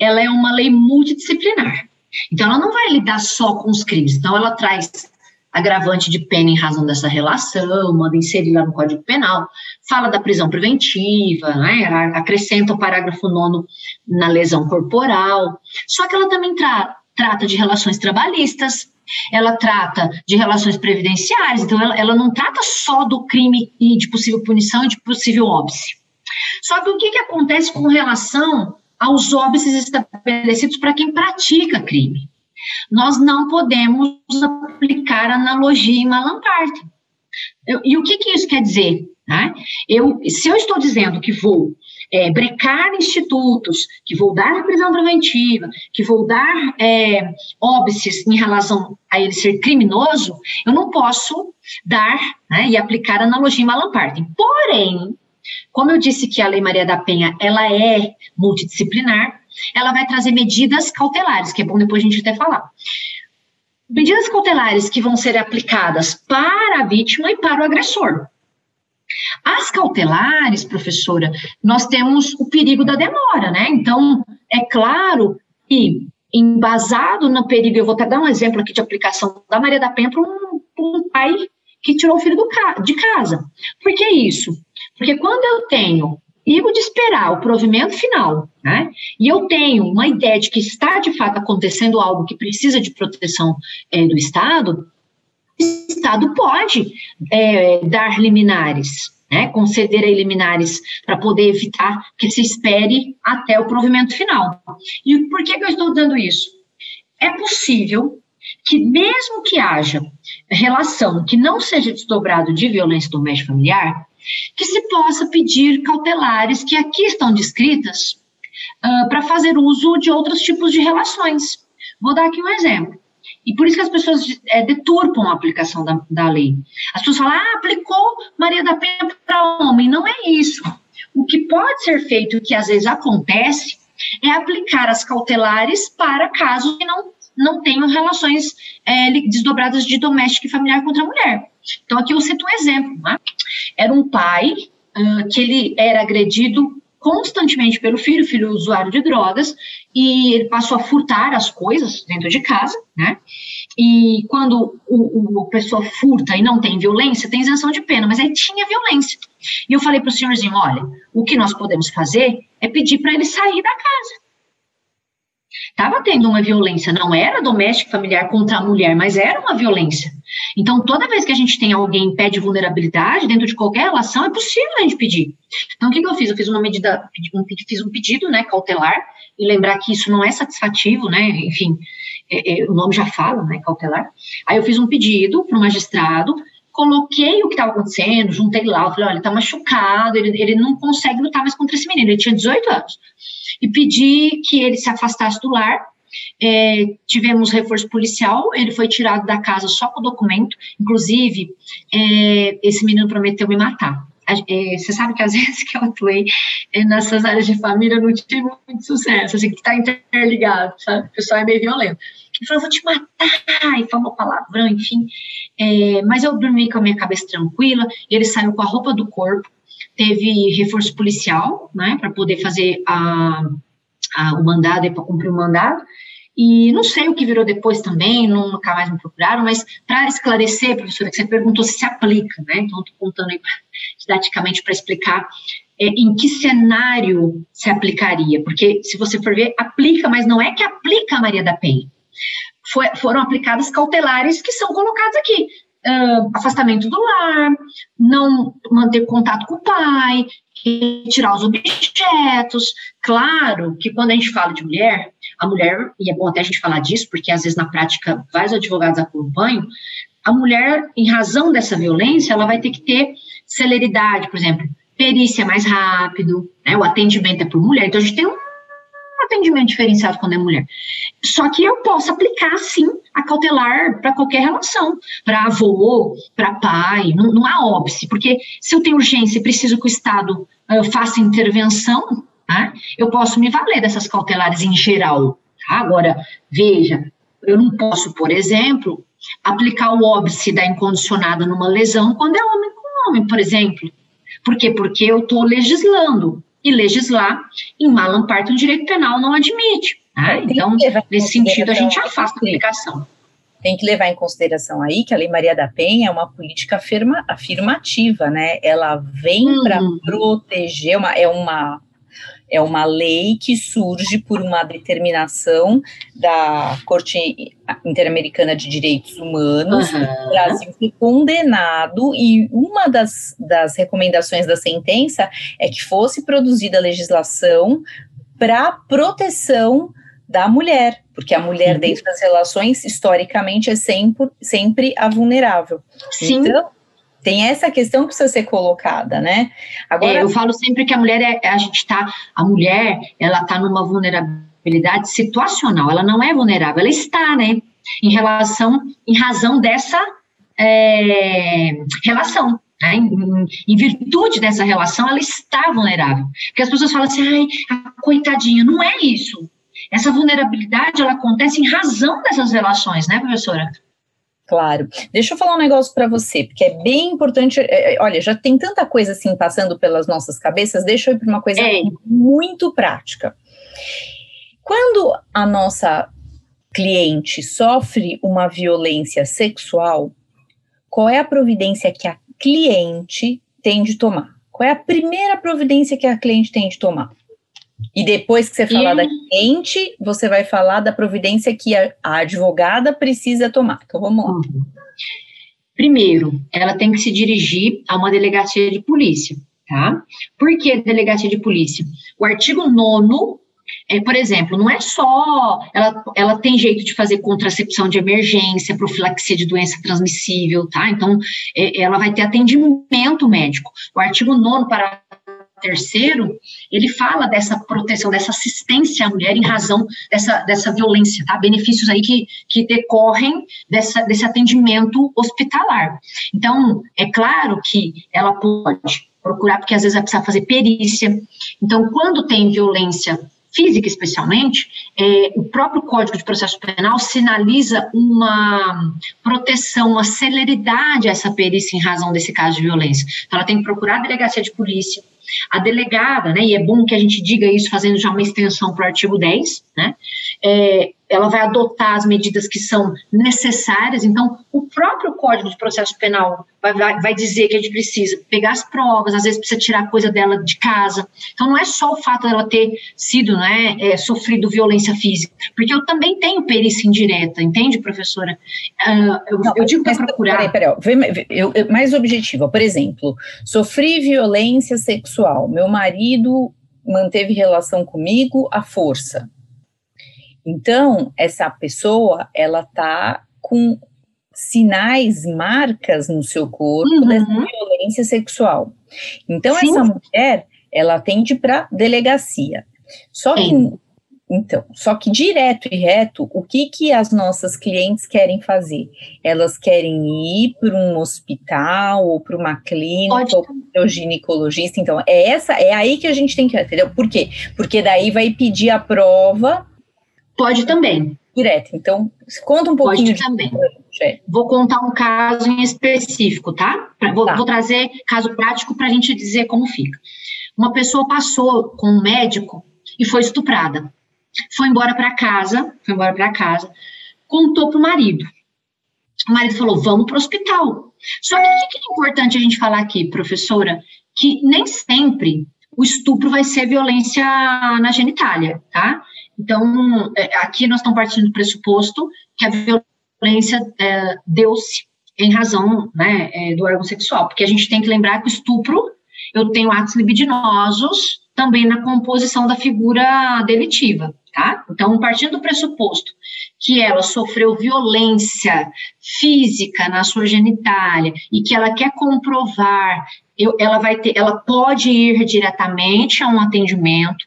ela é uma lei multidisciplinar. Então, ela não vai lidar só com os crimes. Então, ela traz agravante de pena em razão dessa relação, manda inserir lá no Código Penal, fala da prisão preventiva, né, acrescenta o parágrafo nono na lesão corporal, só que ela também tra trata de relações trabalhistas, ela trata de relações previdenciárias, então ela, ela não trata só do crime e de possível punição e de possível óbice. Só que o que, que acontece com relação aos óbices estabelecidos para quem pratica crime? Nós não podemos aplicar analogia em malandragem. E o que, que isso quer dizer? Né? Eu, se eu estou dizendo que vou é, brecar institutos, que vou dar prisão preventiva, que vou dar é, óbices em relação a ele ser criminoso, eu não posso dar né, e aplicar analogia em Malamparten. Porém, como eu disse que a Lei Maria da Penha ela é multidisciplinar, ela vai trazer medidas cautelares, que é bom depois a gente até falar. Medidas cautelares que vão ser aplicadas para a vítima e para o agressor. As cautelares, professora, nós temos o perigo da demora, né? Então, é claro que, embasado no perigo, eu vou dar um exemplo aqui de aplicação da Maria da Penha para um, um, pai que tirou o filho do, de casa. Por que isso? Porque quando eu tenho perigo de esperar o provimento final, né? E eu tenho uma ideia de que está de fato acontecendo algo que precisa de proteção é, do Estado, Estado pode é, dar liminares, né? Conceder liminares para poder evitar que se espere até o provimento final. E por que, que eu estou dando isso? É possível que mesmo que haja relação que não seja desdobrado de violência doméstica familiar, que se possa pedir cautelares que aqui estão descritas uh, para fazer uso de outros tipos de relações. Vou dar aqui um exemplo. E por isso que as pessoas é, deturpam a aplicação da, da lei. As pessoas falam, ah, aplicou Maria da Penha para homem. Não é isso. O que pode ser feito, que às vezes acontece, é aplicar as cautelares para casos que não, não tenham relações é, desdobradas de doméstico e familiar contra a mulher. Então, aqui eu cito um exemplo. Né? Era um pai uh, que ele era agredido constantemente pelo filho, filho usuário de drogas, e ele passou a furtar as coisas dentro de casa, né? E quando o, o, a pessoa furta e não tem violência, tem isenção de pena, mas aí tinha violência. E eu falei para o senhorzinho: olha, o que nós podemos fazer é pedir para ele sair da casa. Estava tendo uma violência, não era doméstico familiar contra a mulher, mas era uma violência. Então, toda vez que a gente tem alguém em pé de vulnerabilidade, dentro de qualquer relação, é possível a gente pedir. Então, o que, que eu fiz? Eu fiz uma medida, fiz um pedido, né, cautelar, e lembrar que isso não é satisfativo, né, enfim, é, é, o nome já fala, né, cautelar. Aí eu fiz um pedido para o magistrado, coloquei o que estava acontecendo, juntei lá, falei, olha, ele está machucado, ele, ele não consegue lutar mais contra esse menino, ele tinha 18 anos e pedir que ele se afastasse do lar. É, tivemos reforço policial, ele foi tirado da casa só com o documento, inclusive é, esse menino prometeu me matar. É, você sabe que às <laughs> vezes que eu atuei é, nessas áreas de família eu não tive muito sucesso, assim, que está interligado, sabe? O pessoal é meio violento. Ele falou, vou te matar, e falou palavrão, enfim. É, mas eu dormi com a minha cabeça tranquila, ele saiu com a roupa do corpo, teve reforço policial, né, para poder fazer a, a, o mandado e para cumprir o mandado. E não sei o que virou depois também, nunca mais me procuraram, mas para esclarecer, professora, que você perguntou se se aplica, né? Então, estou contando aí didaticamente para explicar é, em que cenário se aplicaria, porque se você for ver, aplica, mas não é que aplica a Maria da Penha. Foi, foram aplicadas cautelares que são colocadas aqui uh, afastamento do lar, não manter contato com o pai, retirar os objetos. Claro que quando a gente fala de mulher, a mulher, e é bom até a gente falar disso, porque às vezes na prática vários advogados acompanham, a mulher, em razão dessa violência, ela vai ter que ter celeridade, por exemplo, perícia mais rápido, né, o atendimento é por mulher, então a gente tem um atendimento diferenciado quando é mulher. Só que eu posso aplicar, sim, a cautelar para qualquer relação, para avô, para pai, não, não, há óbice, porque se eu tenho urgência e preciso que o Estado uh, faça intervenção, né, eu posso me valer dessas cautelares em geral. Tá? Agora, veja, eu não posso, por exemplo, aplicar o óbice da incondicionada numa lesão quando é homem com homem, por exemplo. Por quê? Porque eu estou legislando e legislar em malam parte o direito penal não admite. Né? Então, nesse sentido, a gente afasta a aplicação. Tem que levar em consideração aí que a Lei Maria da Penha é uma política afirma, afirmativa, né? Ela vem hum. para proteger, uma, é uma é uma lei que surge por uma determinação da Corte Interamericana de Direitos Humanos. Uhum. O Brasil foi condenado e uma das, das recomendações da sentença é que fosse produzida legislação para proteção da mulher, porque a mulher uhum. dentro das relações, historicamente, é sempre, sempre a vulnerável. Sim. Então, tem essa questão que precisa ser colocada, né? Agora, é, eu falo sempre que a mulher é, a gente tá, a mulher, ela tá numa vulnerabilidade situacional, ela não é vulnerável, ela está, né? Em relação, em razão dessa é, relação. Né? Em, em, virtude dessa relação, ela está vulnerável. Porque as pessoas falam assim, ai, coitadinha, não é isso. Essa vulnerabilidade, ela acontece em razão dessas relações, né, professora? Claro. Deixa eu falar um negócio para você, porque é bem importante. É, é, olha, já tem tanta coisa assim passando pelas nossas cabeças, deixa eu ir para uma coisa é. muito prática. Quando a nossa cliente sofre uma violência sexual, qual é a providência que a cliente tem de tomar? Qual é a primeira providência que a cliente tem de tomar? E depois que você falar e... da cliente, você vai falar da providência que a, a advogada precisa tomar. Então vamos lá. Uhum. Primeiro, ela tem que se dirigir a uma delegacia de polícia, tá? Por que delegacia de polícia? O artigo 9 é, por exemplo, não é só ela, ela tem jeito de fazer contracepção de emergência, profilaxia de doença transmissível, tá? Então, é, ela vai ter atendimento médico. O artigo 9 para terceiro, ele fala dessa proteção, dessa assistência à mulher em razão dessa, dessa violência, tá? Benefícios aí que, que decorrem dessa, desse atendimento hospitalar. Então, é claro que ela pode procurar, porque às vezes vai precisar fazer perícia. Então, quando tem violência física especialmente, é, o próprio Código de Processo Penal sinaliza uma proteção, uma celeridade a essa perícia em razão desse caso de violência. Então, ela tem que procurar a delegacia de polícia, a delegada, né, e é bom que a gente diga isso fazendo já uma extensão para o artigo 10, né, é, ela vai adotar as medidas que são necessárias, então o próprio Código de Processo Penal vai, vai, vai, dizer que a gente precisa pegar as provas, às vezes precisa tirar coisa dela de casa, então não é só o fato dela ter sido, né, é, sofrido violência física, porque eu também tenho perícia indireta, entende, professora? Uh, eu, não, eu, digo para procurar... Peraí, peraí, eu, eu, mais objetiva, por exemplo, sofri violência sexual, meu marido manteve relação comigo à força, então, essa pessoa, ela tá com sinais, marcas no seu corpo uhum. dessa violência sexual. Então, Sim. essa mulher, ela atende para delegacia. Só que, Sim. então, só que direto e reto, o que que as nossas clientes querem fazer? Elas querem ir para um hospital ou para uma clínica Pode. ou para o ginecologista. Então, é essa, é aí que a gente tem que, entendeu? Por quê? Porque daí vai pedir a prova Pode também. Direto. Então, conta um pouquinho. Pode também. De... Vou contar um caso em específico, tá? Vou, tá. vou trazer caso prático para a gente dizer como fica. Uma pessoa passou com um médico e foi estuprada. Foi embora para casa, foi embora para casa, contou para o marido. O marido falou: vamos para o hospital. Só que o que é importante a gente falar aqui, professora? Que nem sempre o estupro vai ser violência na genitália, tá? Então, é, aqui nós estamos partindo do pressuposto que a violência é, deu-se em razão né, é, do órgão sexual, porque a gente tem que lembrar que o estupro, eu tenho atos libidinosos também na composição da figura delitiva, tá? Então, partindo do pressuposto que ela sofreu violência física na sua genitália e que ela quer comprovar, eu, ela vai ter, ela pode ir diretamente a um atendimento,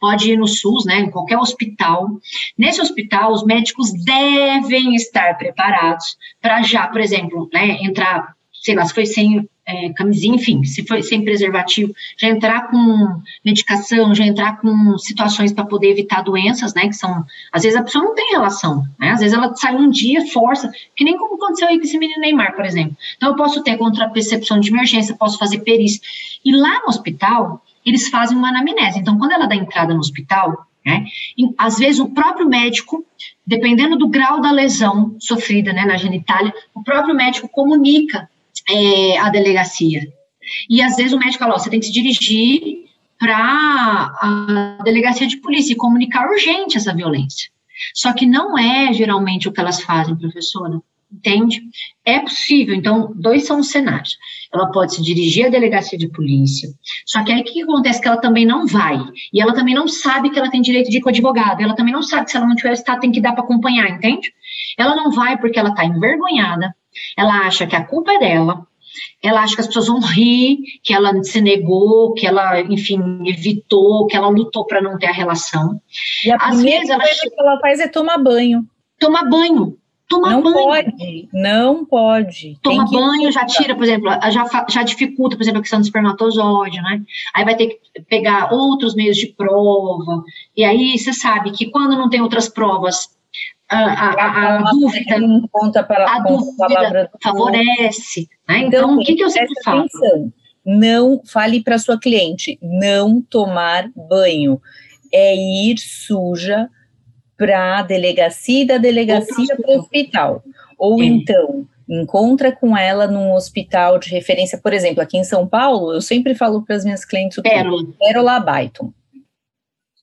pode ir no SUS, né, em qualquer hospital. Nesse hospital, os médicos devem estar preparados para já, por exemplo, né, entrar, sei lá, se foi sem é, camisinha, enfim, se foi sem preservativo, já entrar com medicação, já entrar com situações para poder evitar doenças, né, que são, às vezes a pessoa não tem relação, né, às vezes ela sai um dia, força, que nem como aconteceu aí com esse menino Neymar, por exemplo. Então, eu posso ter contracepção de emergência, posso fazer perícia. E lá no hospital, eles fazem uma anamnese. Então, quando ela dá entrada no hospital, né, às vezes o próprio médico, dependendo do grau da lesão sofrida né, na genitália, o próprio médico comunica é, a delegacia. E às vezes o médico fala, ó, você tem que se dirigir para a delegacia de polícia e comunicar urgente essa violência. Só que não é geralmente o que elas fazem, professora. Entende? É possível. Então, dois são os cenários. Ela pode se dirigir à delegacia de polícia, só que aí o que acontece? Que ela também não vai. E ela também não sabe que ela tem direito de ir com advogado. Ela também não sabe que se ela não tiver o estado, tem que dar para acompanhar, entende? Ela não vai porque ela está envergonhada, ela acha que a culpa é dela, ela acha que as pessoas vão rir, que ela se negou, que ela, enfim, evitou, que ela lutou para não ter a relação. E a Às primeira vezes ela... coisa que ela faz é tomar banho. Tomar banho. Tomar não banho. pode, não pode. Toma banho, já tira, por exemplo, já, já dificulta, por exemplo, a questão do espermatozoide, né? Aí vai ter que pegar outros meios de prova. E aí você sabe que quando não tem outras provas, a, a, a, a dúvida, conta para, a dúvida favorece. Né? Então, então, o que, que eu sempre falo? Atenção. Não fale para sua cliente, não tomar banho. É ir suja para a delegacia e da delegacia para o hospital. Ou é. então, encontra com ela num hospital de referência, por exemplo, aqui em São Paulo, eu sempre falo para as minhas clientes o Pérola. Pérola Baiton.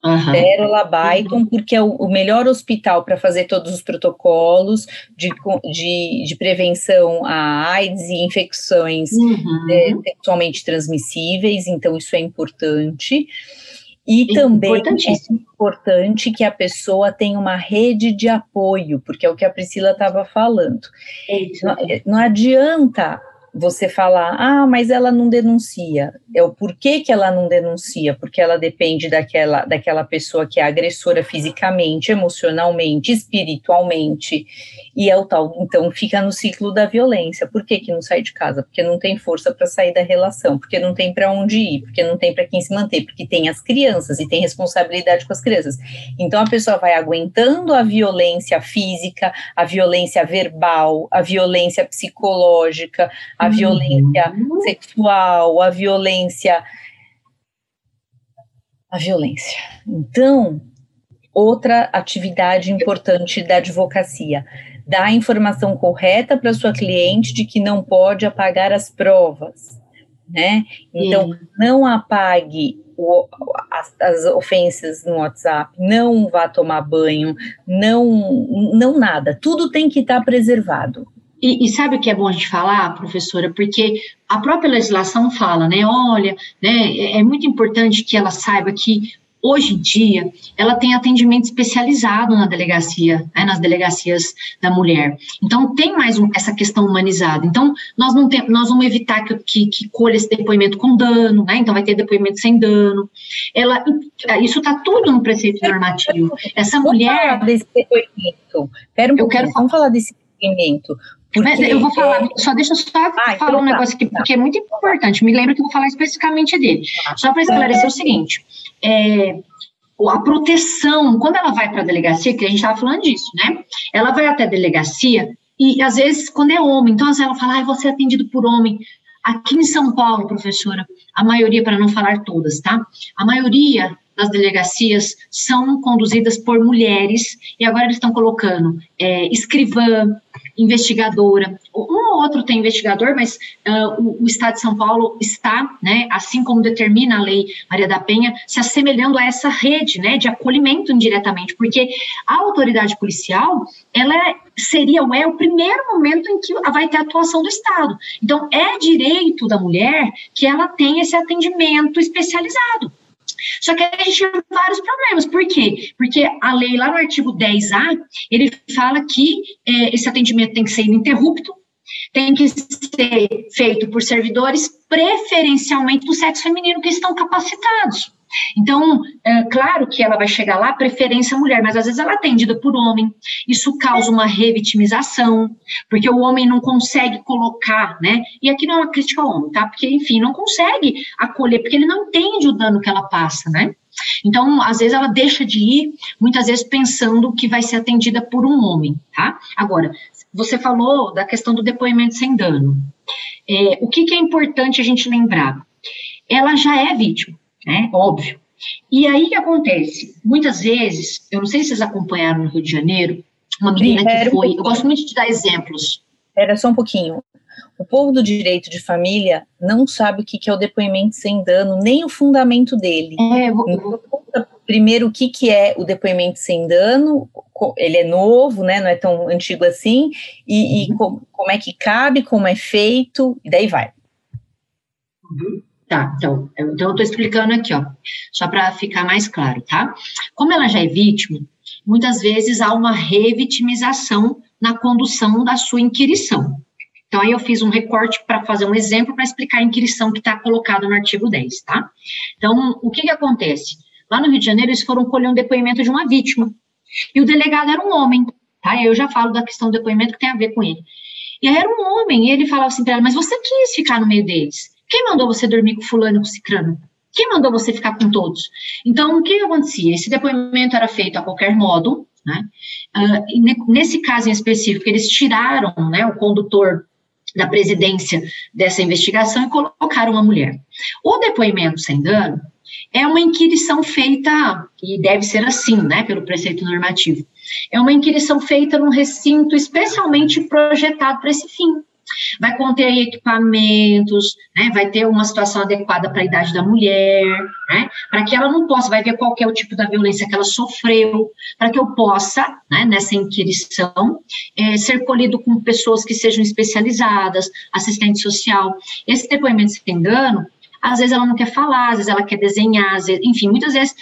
Uhum. Pérola uhum. porque é o, o melhor hospital para fazer todos os protocolos de, de, de, prevenção a AIDS e infecções uhum. é, sexualmente transmissíveis, então isso é importante. E também é importante que a pessoa tenha uma rede de apoio, porque é o que a Priscila estava falando. Não, não adianta você falar, ah, mas ela não denuncia. É o porquê que ela não denuncia, porque ela depende daquela, daquela pessoa que é agressora fisicamente, emocionalmente, espiritualmente, e é o tal, então fica no ciclo da violência. Por que que não sai de casa? Porque não tem força para sair da relação, porque não tem para onde ir, porque não tem para quem se manter, porque tem as crianças e tem responsabilidade com as crianças. Então a pessoa vai aguentando a violência física, a violência verbal, a violência psicológica, a a violência uhum. sexual, a violência. A violência. Então, outra atividade importante da advocacia, dar a informação correta para sua cliente de que não pode apagar as provas, né? Então, Sim. não apague o, as, as, ofensas no WhatsApp, não vá tomar banho, não, não nada, tudo tem que estar tá preservado. E, e, sabe o que é bom a gente falar, professora? Porque a própria legislação fala, né? Olha, né, é, é muito importante que ela saiba que hoje em dia ela tem atendimento especializado na delegacia, né, nas delegacias da mulher. Então tem mais um, essa questão humanizada. Então nós não tem, nós vamos evitar que, que, que colha esse depoimento com dano, né? Então vai ter depoimento sem dano. Ela, isso está tudo no preceito normativo. Essa mulher. Falar desse depoimento. Pera um eu quero vamos falar desse depoimento. Porque, eu vou falar, só deixa eu só ah, falar então um tá, negócio aqui, tá. porque é muito importante. Me lembro que eu vou falar especificamente dele. Tá. Só para esclarecer o seguinte: é, a proteção, quando ela vai para a delegacia, que a gente estava falando disso, né? Ela vai até a delegacia e às vezes quando é homem, então às vezes ela fala, ah, você é atendido por homem. Aqui em São Paulo, professora, a maioria, para não falar todas, tá? A maioria das delegacias são conduzidas por mulheres e agora eles estão colocando é, escrivã, investigadora. Um ou outro tem investigador, mas uh, o, o, Estado de São Paulo está, né, assim como determina a lei Maria da Penha, se assemelhando a essa rede, né, de acolhimento indiretamente, porque a autoridade policial, ela seria é o primeiro momento em que vai ter atuação do Estado. Então, é direito da mulher que ela tenha esse atendimento especializado. Só que a gente tem vários problemas. Por quê? Porque a lei, lá no artigo 10A, ele fala que é, esse atendimento tem que ser ininterrupto, tem que ser feito por servidores, preferencialmente do sexo feminino, que estão capacitados. Então, é claro que ela vai chegar lá, preferência mulher, mas às vezes ela é atendida por homem. Isso causa uma revitimização, porque o homem não consegue colocar, né? E aqui não é uma crítica ao homem, tá? Porque, enfim, não consegue acolher, porque ele não entende o dano que ela passa, né? Então, às vezes ela deixa de ir, muitas vezes pensando que vai ser atendida por um homem, tá? Agora, você falou da questão do depoimento sem dano. É, o que, que é importante a gente lembrar? Ela já é vítima né? Óbvio. E aí o que acontece? Muitas vezes, eu não sei se vocês acompanharam no Rio de Janeiro, uma menina que foi. Eu gosto muito de dar exemplos. Era só um pouquinho. O povo do direito de família não sabe o que é o depoimento sem dano, nem o fundamento dele. É, vou... Então, primeiro, o que, que é o depoimento sem dano? Ele é novo, né? Não é tão antigo assim. E, uhum. e como, como é que cabe, como é feito, e daí vai. Uhum. Tá, então, eu, então eu estou explicando aqui, ó, só para ficar mais claro, tá? Como ela já é vítima, muitas vezes há uma revitimização na condução da sua inquirição. Então, aí eu fiz um recorte para fazer um exemplo para explicar a inquirição que está colocada no artigo 10, tá? Então, o que que acontece? Lá no Rio de Janeiro, eles foram colher um depoimento de uma vítima, e o delegado era um homem, tá? Eu já falo da questão do depoimento que tem a ver com ele. E aí era um homem, e ele falava assim para ela, mas você quis ficar no meio deles. Quem mandou você dormir com fulano com cicrano? Quem mandou você ficar com todos? Então, o que acontecia? Esse depoimento era feito a qualquer modo, né? Uh, nesse caso em específico, eles tiraram né, o condutor da presidência dessa investigação e colocaram uma mulher. O depoimento sem dano é uma inquirição feita, e deve ser assim, né, pelo preceito normativo, é uma inquirição feita num recinto especialmente projetado para esse fim vai conter equipamentos, né, vai ter uma situação adequada para a idade da mulher, né, para que ela não possa, vai ver qual é o tipo da violência que ela sofreu, para que eu possa, né, nessa inquirição, é, ser colhido com pessoas que sejam especializadas, assistente social. Esse depoimento sem dano, às vezes ela não quer falar, às vezes ela quer desenhar, vezes, enfim, muitas vezes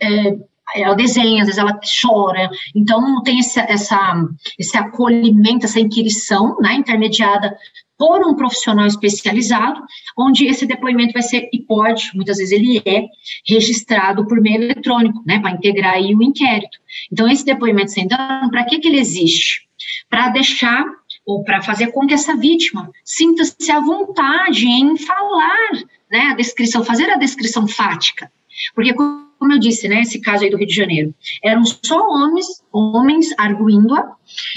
é, ela desenha, às vezes ela chora, então tem esse, essa, esse acolhimento, essa inquirição, né, intermediada por um profissional especializado, onde esse depoimento vai ser, e pode, muitas vezes ele é, registrado por meio eletrônico, né, para integrar aí o inquérito. Então, esse depoimento sem dano, para que, que ele existe? Para deixar, ou para fazer com que essa vítima sinta-se à vontade em falar, né, a descrição, fazer a descrição fática. Porque como eu disse, né, esse caso aí do Rio de Janeiro, eram só homens, homens arguindo-a,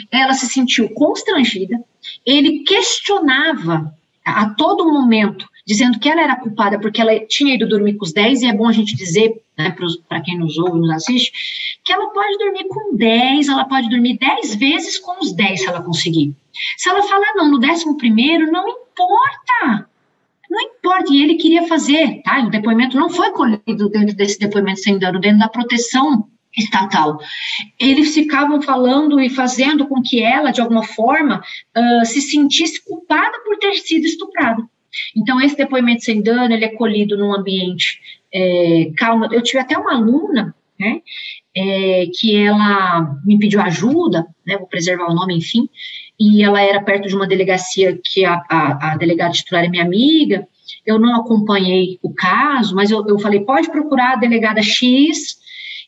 ela se sentiu constrangida, ele questionava a todo momento, dizendo que ela era culpada porque ela tinha ido dormir com os 10, e é bom a gente dizer, né, para quem nos ouve, nos assiste, que ela pode dormir com 10, ela pode dormir 10 vezes com os 10 se ela conseguir. Se ela falar não no décimo primeiro, não importa. Não importa, e ele queria fazer, tá? O depoimento não foi colhido dentro desse depoimento sem dano, dentro da proteção estatal. Eles ficavam falando e fazendo com que ela, de alguma forma, uh, se sentisse culpada por ter sido estuprada. Então, esse depoimento sem dano, ele é colhido num ambiente é, calmo. Eu tive até uma aluna, né, é, que ela me pediu ajuda, né, vou preservar o nome, enfim, e ela era perto de uma delegacia que a, a, a delegada titular é minha amiga, eu não acompanhei o caso, mas eu, eu falei, pode procurar a delegada X,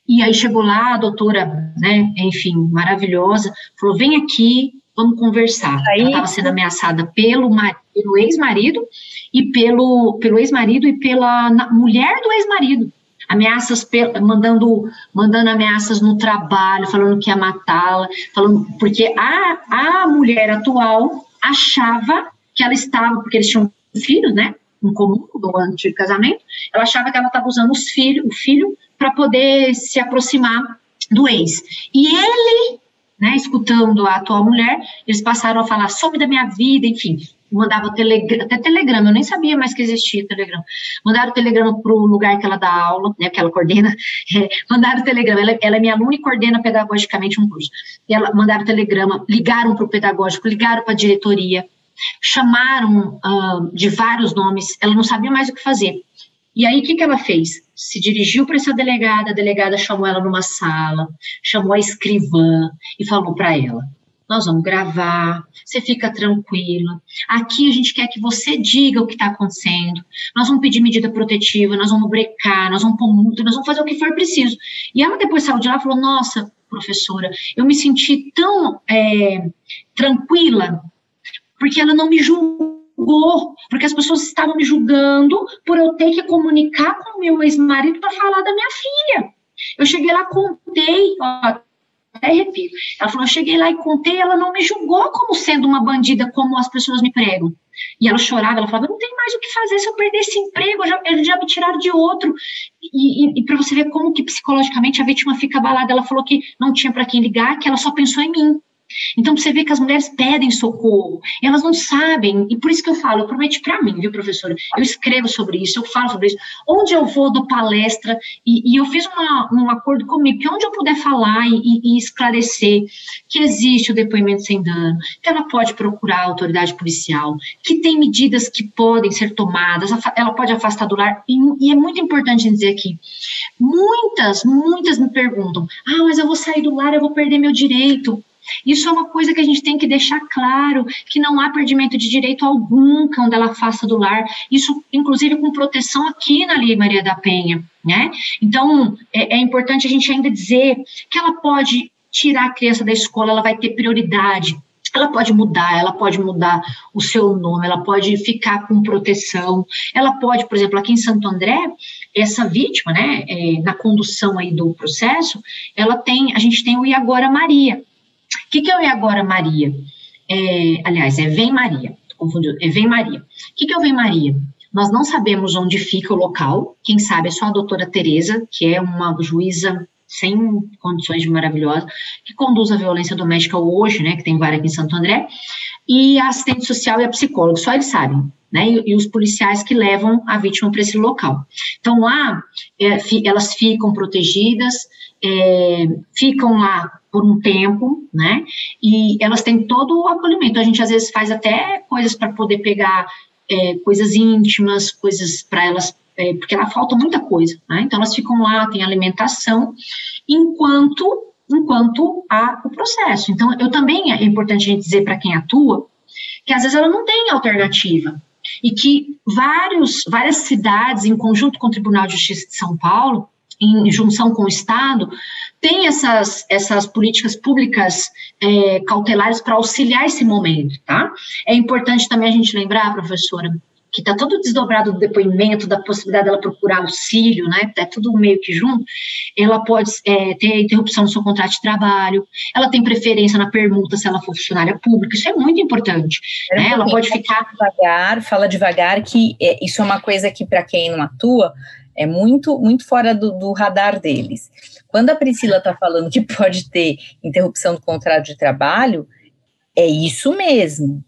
e aí chegou lá a doutora, né, enfim, maravilhosa, falou, vem aqui, vamos conversar. Aí, ela estava sendo ameaçada pelo, pelo ex-marido, e pelo, pelo ex-marido e pela mulher do ex-marido ameaças mandando mandando ameaças no trabalho, falando que ia matá-la, falando porque a, a mulher atual achava que ela estava, porque eles tinham filhos, né, em comum do antigo casamento, ela achava que ela estava usando os filhos, o filho para poder se aproximar do ex. E ele, né, escutando a atual mulher, eles passaram a falar: some da minha vida, enfim, mandava telegrama, até telegrama, eu nem sabia mais que existia telegrama. Mandaram telegrama para o lugar que ela dá aula, né, que ela coordena, <laughs> é, mandaram telegrama, ela, ela, é minha aluna e coordena pedagogicamente um curso. E ela mandaram telegrama, ligaram para o pedagógico, ligaram para a diretoria, chamaram uh, de vários nomes, ela não sabia mais o que fazer. E aí, o que, que ela fez? Se dirigiu para essa delegada, a delegada chamou ela numa sala, chamou a escrivã e falou para ela: Nós vamos gravar, você fica tranquila. Aqui a gente quer que você diga o que está acontecendo. Nós vamos pedir medida protetiva, nós vamos brecar, nós vamos pôr multa, nós vamos fazer o que for preciso. E ela depois saiu de lá e falou: Nossa, professora, eu me senti tão é, tranquila, porque ela não me julgou porque as pessoas estavam me julgando por eu ter que comunicar com meu ex-marido para falar da minha filha. Eu cheguei lá, contei, ó, até repito. Ela falou: eu cheguei lá e contei, ela não me julgou como sendo uma bandida, como as pessoas me pregam. E ela chorava, ela falava: não tem mais o que fazer se eu perder esse emprego, já, eles já me tiraram de outro. E, e, e para você ver como que psicologicamente a vítima fica abalada, ela falou que não tinha para quem ligar, que ela só pensou em mim. Então, você vê que as mulheres pedem socorro, elas não sabem, e por isso que eu falo, eu prometi para mim, viu, professora? Eu escrevo sobre isso, eu falo sobre isso. Onde eu vou, dou palestra, e, e eu fiz uma, um acordo comigo, que onde eu puder falar e, e, esclarecer que existe o depoimento sem dano, que ela pode procurar a autoridade policial, que tem medidas que podem ser tomadas, ela pode afastar do lar, e, e é muito importante dizer aqui, muitas, muitas me perguntam, ah, mas eu vou sair do lar, eu vou perder meu direito. Isso é uma coisa que a gente tem que deixar claro, que não há perdimento de direito algum quando ela afasta do lar, isso inclusive com proteção aqui na Lei Maria da Penha, né? Então, é, é importante a gente ainda dizer que ela pode tirar a criança da escola, ela vai ter prioridade, ela pode mudar, ela pode mudar o seu nome, ela pode ficar com proteção, ela pode, por exemplo, aqui em Santo André, essa vítima, né, é, na condução aí do processo, ela tem, a gente tem o Iagora Maria, o que, que é o E Agora Maria? É, aliás, é Vem Maria, confundiu, é Vem Maria. O que, que é o Vem Maria? Nós não sabemos onde fica o local, quem sabe é só a doutora Tereza, que é uma juíza sem condições de maravilhosa, que conduz a violência doméstica hoje, né, que tem várias aqui em Santo André, e a assistente social e a psicóloga, só eles sabem, né, e, e os policiais que levam a vítima para esse local. Então lá, é, fi, elas ficam protegidas, é, ficam lá por um tempo, né? E elas têm todo o acolhimento. A gente às vezes faz até coisas para poder pegar é, coisas íntimas, coisas para elas, é, porque lá falta muita coisa, né? Então elas ficam lá, tem alimentação, enquanto enquanto há o processo. Então, eu também é importante a gente dizer para quem atua que às vezes ela não tem alternativa e que vários, várias cidades, em conjunto com o Tribunal de Justiça de São Paulo, em junção com o Estado, tem essas, essas políticas públicas é, cautelares para auxiliar esse momento, tá? É importante também a gente lembrar, professora, que está todo desdobrado do depoimento, da possibilidade dela procurar auxílio, né? É tudo meio que junto. Ela pode é, ter interrupção no seu contrato de trabalho, ela tem preferência na permuta se ela for funcionária pública, isso é muito importante. Né? Ela pode ficar. Devagar, fala devagar, que é, isso é uma coisa que, para quem não atua, é muito, muito fora do, do radar deles. Quando a Priscila está falando que pode ter interrupção do contrato de trabalho, é isso mesmo.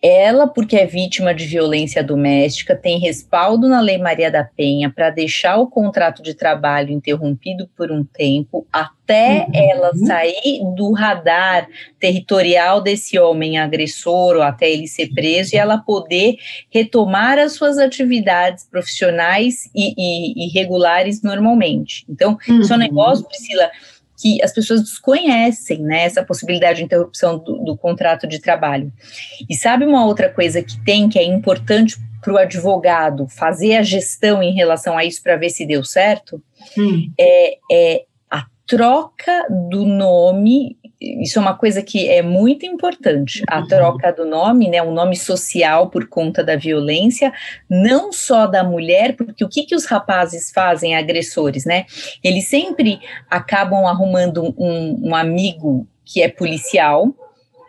Ela, porque é vítima de violência doméstica, tem respaldo na Lei Maria da Penha para deixar o contrato de trabalho interrompido por um tempo até uhum. ela sair do radar territorial desse homem agressor ou até ele ser preso e ela poder retomar as suas atividades profissionais e, e, e regulares normalmente. Então, uhum. isso é um uhum. negócio, Priscila que as pessoas desconhecem, né, essa possibilidade de interrupção do, do contrato de trabalho. E sabe uma outra coisa que tem, que é importante para o advogado fazer a gestão em relação a isso para ver se deu certo? Hum. É, é a troca do nome isso é uma coisa que é muito importante, a uhum. troca do nome, né, um nome social por conta da violência, não só da mulher, porque o que, que os rapazes fazem, agressores, né, eles sempre acabam arrumando um, um amigo que é policial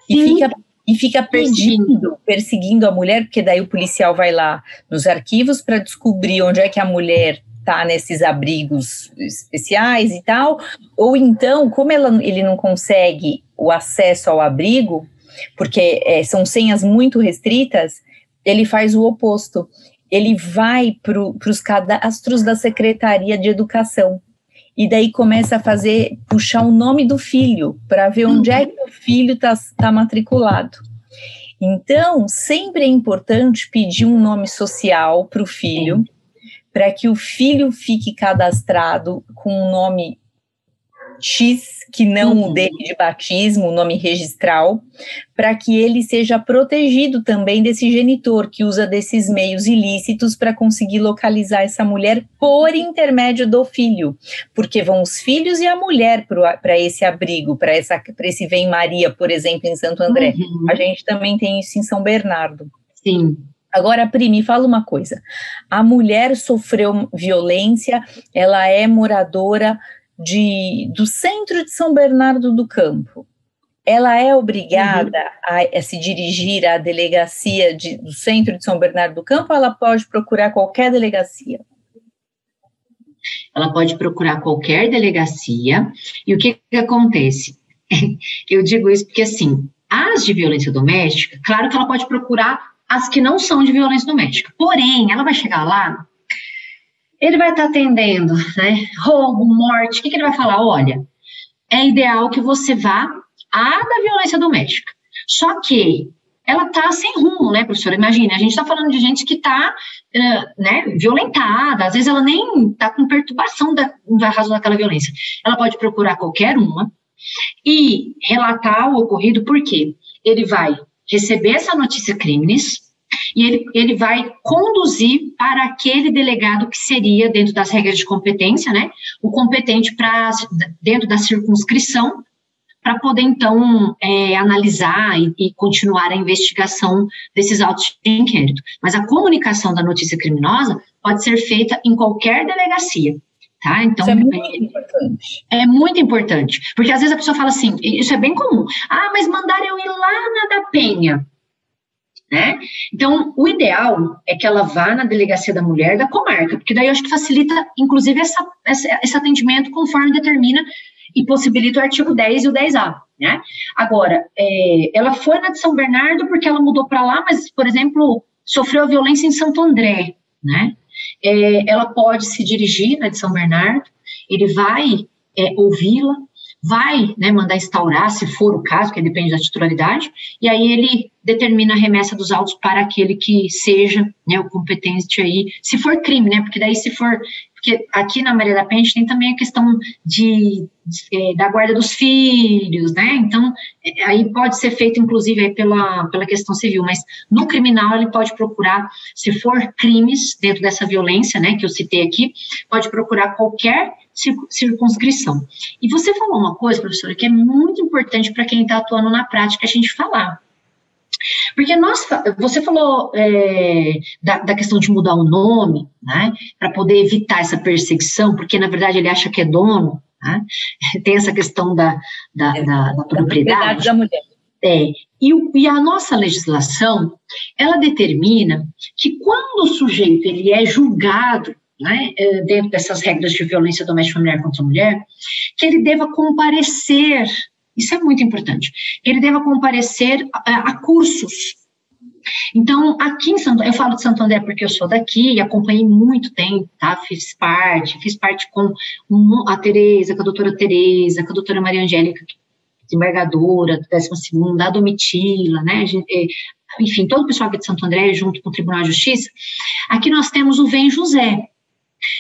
e fica e fica perdido, perseguindo a mulher, porque daí o policial vai lá nos arquivos para descobrir onde é que a mulher está nesses abrigos especiais e tal, ou então, como ela, ele não consegue o acesso ao abrigo, porque é, são senhas muito restritas, ele faz o oposto. Ele vai para os cadastros da Secretaria de Educação. E daí começa a fazer, puxar o nome do filho, para ver onde é que o filho está tá matriculado. Então, sempre é importante pedir um nome social para o filho. Sim para que o filho fique cadastrado com o um nome X, que não uhum. o dele de batismo, o nome registral, para que ele seja protegido também desse genitor que usa desses meios ilícitos para conseguir localizar essa mulher por intermédio do filho, porque vão os filhos e a mulher para esse abrigo, para esse Vem Maria, por exemplo, em Santo André. Uhum. A gente também tem isso em São Bernardo. Sim. Agora, Pri, me fala uma coisa. A mulher sofreu violência, ela é moradora de, do centro de São Bernardo do Campo, ela é obrigada uhum. a, a, se dirigir à delegacia de, do centro de São Bernardo do Campo ou ela pode procurar qualquer delegacia? Ela pode procurar qualquer delegacia. E o que, que acontece? <laughs> Eu digo isso porque, assim, as de violência doméstica, claro que ela pode procurar as que não são de violência doméstica. Porém, ela vai chegar lá ele vai estar tá atendendo, né? Roubo, morte, o que, que ele vai falar? Olha, é ideal que você vá à da violência doméstica. Só que ela está sem rumo, né, professora? Imagina, a gente está falando de gente que está né, violentada, às vezes ela nem está com perturbação da, da razão daquela violência. Ela pode procurar qualquer uma e relatar o ocorrido, porque ele vai receber essa notícia crimes, e ele, ele vai conduzir para aquele delegado que seria, dentro das regras de competência, né, o competente para, dentro da circunscrição, para poder, então, é, analisar e, e, continuar a investigação desses autos de inquérito. Mas a comunicação da notícia criminosa pode ser feita em qualquer delegacia. Tá? Então, isso é muito é, importante. É muito importante. Porque às vezes a pessoa fala assim, isso é bem comum. Ah, mas mandaram eu ir lá na da Penha né? Então, o ideal é que ela vá na delegacia da mulher da comarca, porque daí eu acho que facilita, inclusive, essa, essa, esse atendimento conforme determina e possibilita o artigo 10 e o 10A, né? Agora, é, ela foi na de São Bernardo porque ela mudou para lá, mas, por exemplo, sofreu violência em Santo André, né? É, ela pode se dirigir na de São Bernardo, ele vai é, ouvi-la, vai né, mandar instaurar, se for o caso, que depende da titularidade, e aí ele determina a remessa dos autos para aquele que seja né, o competente aí, se for crime, né? Porque daí se for porque aqui na Maria da Penha a gente tem também a questão de, de, é, da guarda dos filhos, né? Então, é, aí pode ser feito, inclusive, pela, pela questão civil, mas no criminal ele pode procurar, se for crimes dentro dessa violência, né, que eu citei aqui, pode procurar qualquer circunscrição. E você falou uma coisa, professora, que é muito importante para quem está atuando na prática a gente falar. Porque nós, você falou é, da, da, questão de mudar o nome, né, para poder evitar essa perseguição, porque na verdade ele acha que é dono, né, <laughs> tem essa questão da, da, é, da, da propriedade. da mulher. É, e, e, a nossa legislação, ela determina que quando o sujeito ele é julgado né, é, dentro dessas regras de violência doméstica familiar contra a mulher, que ele deva comparecer isso é muito importante. Ele deva comparecer a, a cursos. Então, aqui em Santo eu falo de Santo André porque eu sou daqui e acompanhei muito tempo, tá? Fiz parte, fiz parte com a Tereza, com a doutora Tereza, com a doutora Maria Angélica, desembargadora do 12 a Domitila, né? É, enfim, todo o pessoal aqui de Santo André, junto com o Tribunal de Justiça. Aqui nós temos o Vem José.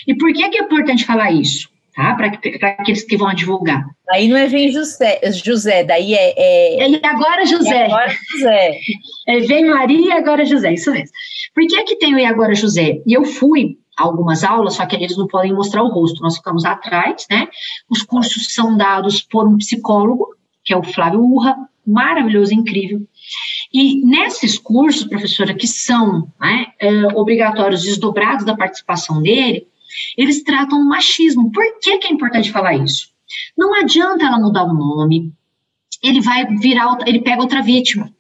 E por que, que é importante falar isso? tá? Para aqueles que vão divulgar. Aí não é vem José, José daí é, é... é e agora José. E agora José. É, vem Maria e agora José, isso mesmo. Por que, que tem o e agora José? E eu fui algumas aulas, só que eles não podem mostrar o rosto, nós ficamos atrás, né? Os cursos são dados por um psicólogo, que é o Flávio Urra, maravilhoso, incrível. E nesses cursos, professora, que são né, é, obrigatórios, desdobrados da participação dele, eles tratam o machismo. Por que, que é importante falar isso? Não adianta ela mudar o nome, ele vai virar, ele pega outra vítima.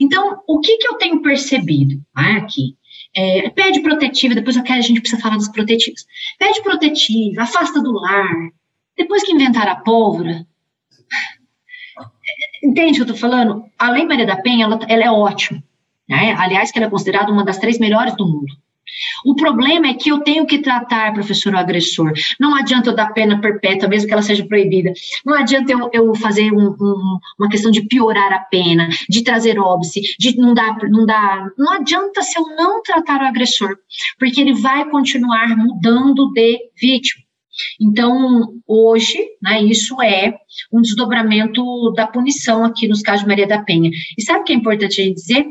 Então, o que, que eu tenho percebido né, aqui? É, pede protetiva, depois a gente precisa falar das protetivas. Pede protetiva, afasta do lar. Depois que inventar a pólvora. Entende o que eu estou falando? A Lei Maria da Penha, ela, ela é ótima. Né? Aliás, que ela é considerada uma das três melhores do mundo. O problema é que eu tenho que tratar, professor, o agressor. Não adianta eu dar pena perpétua, mesmo que ela seja proibida. Não adianta eu, eu fazer um, um, uma questão de piorar a pena, de trazer óbice, de não dar, não dar. Não adianta se eu não tratar o agressor, porque ele vai continuar mudando de vítima. Então, hoje, né, isso é um desdobramento da punição aqui nos casos de Maria da Penha. E sabe o que é importante a gente dizer?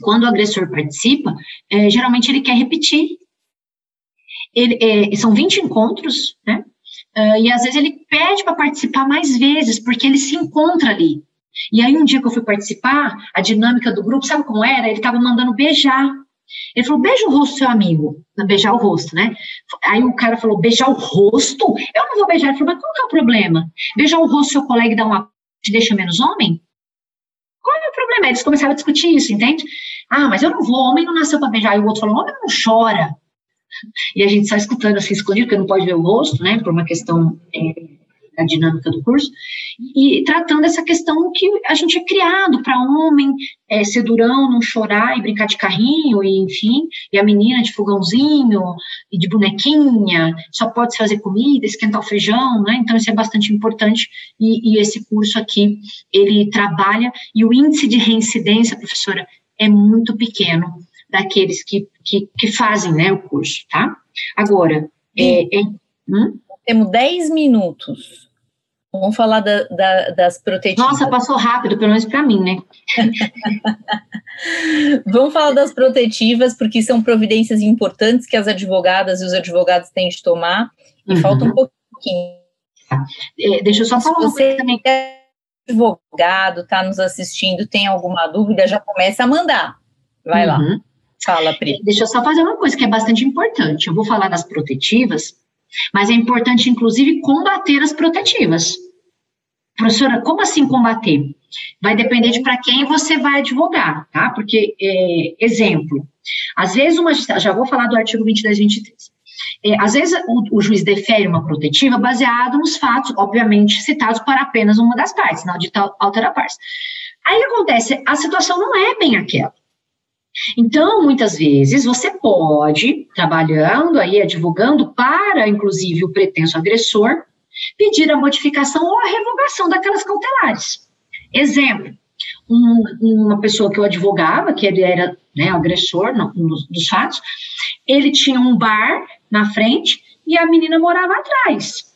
quando o agressor participa, é, geralmente ele quer repetir. Ele, é, são 20 encontros, né? Uh, e às vezes ele pede para participar mais vezes, porque ele se encontra ali. E aí, um dia que eu fui participar, a dinâmica do grupo, sabe como era? Ele estava mandando beijar. Ele falou, beija o rosto seu amigo. Beijar o rosto, né? Aí o cara falou, beijar o rosto? Eu não vou beijar. Ele falou, mas qual que é o problema? Beijar o rosto seu colega dar uma te deixa menos homem? Qual é o problema? Eles começaram a discutir isso, entende? Ah, mas eu não vou, homem não nasceu para beijar. E o outro falou, homem não chora. E a gente só escutando assim, escondido, porque não pode ver o rosto, né, por uma questão é, a dinâmica do curso, e tratando essa questão que a gente é criado para homem é, ser durão, não chorar e brincar de carrinho, e enfim, e a menina de fogãozinho e de bonequinha, só pode se fazer comida, esquentar o feijão, né? Então isso é bastante importante e, e esse curso aqui ele trabalha e o índice de reincidência, professora, é muito pequeno daqueles que, que, que fazem, né, o curso, tá? Agora, é, é, hum? temos 10 minutos. Vamos falar da, da, das protetivas. Nossa, passou rápido, pelo menos para mim, né? <laughs> Vamos falar das protetivas, porque são providências importantes que as advogadas e os advogados têm de tomar, e uhum. falta um pouquinho. É, deixa eu só falar uma coisa também. É advogado, está nos assistindo, tem alguma dúvida, já começa a mandar. Vai uhum. lá. Fala, Pri. É, deixa eu só fazer uma coisa que é bastante importante. Eu vou falar das protetivas, mas é importante, inclusive, combater as protetivas. Professora, como assim combater? Vai depender de para quem você vai advogar, tá? Porque, é, exemplo, às vezes uma já vou falar do artigo 22 23. É, às vezes o, o, juiz defere uma protetiva baseado nos fatos, obviamente, citados para apenas uma das partes, não de alterar partes. Aí acontece, a situação não é bem aquela. Então, muitas vezes, você pode, trabalhando aí, advogando para, inclusive, o pretenso agressor, pedir a modificação ou a revogação daquelas cautelares. Exemplo, um, uma pessoa que eu advogava, que ele era né, agressor no, no, dos fatos, ele tinha um bar na frente e a menina morava atrás.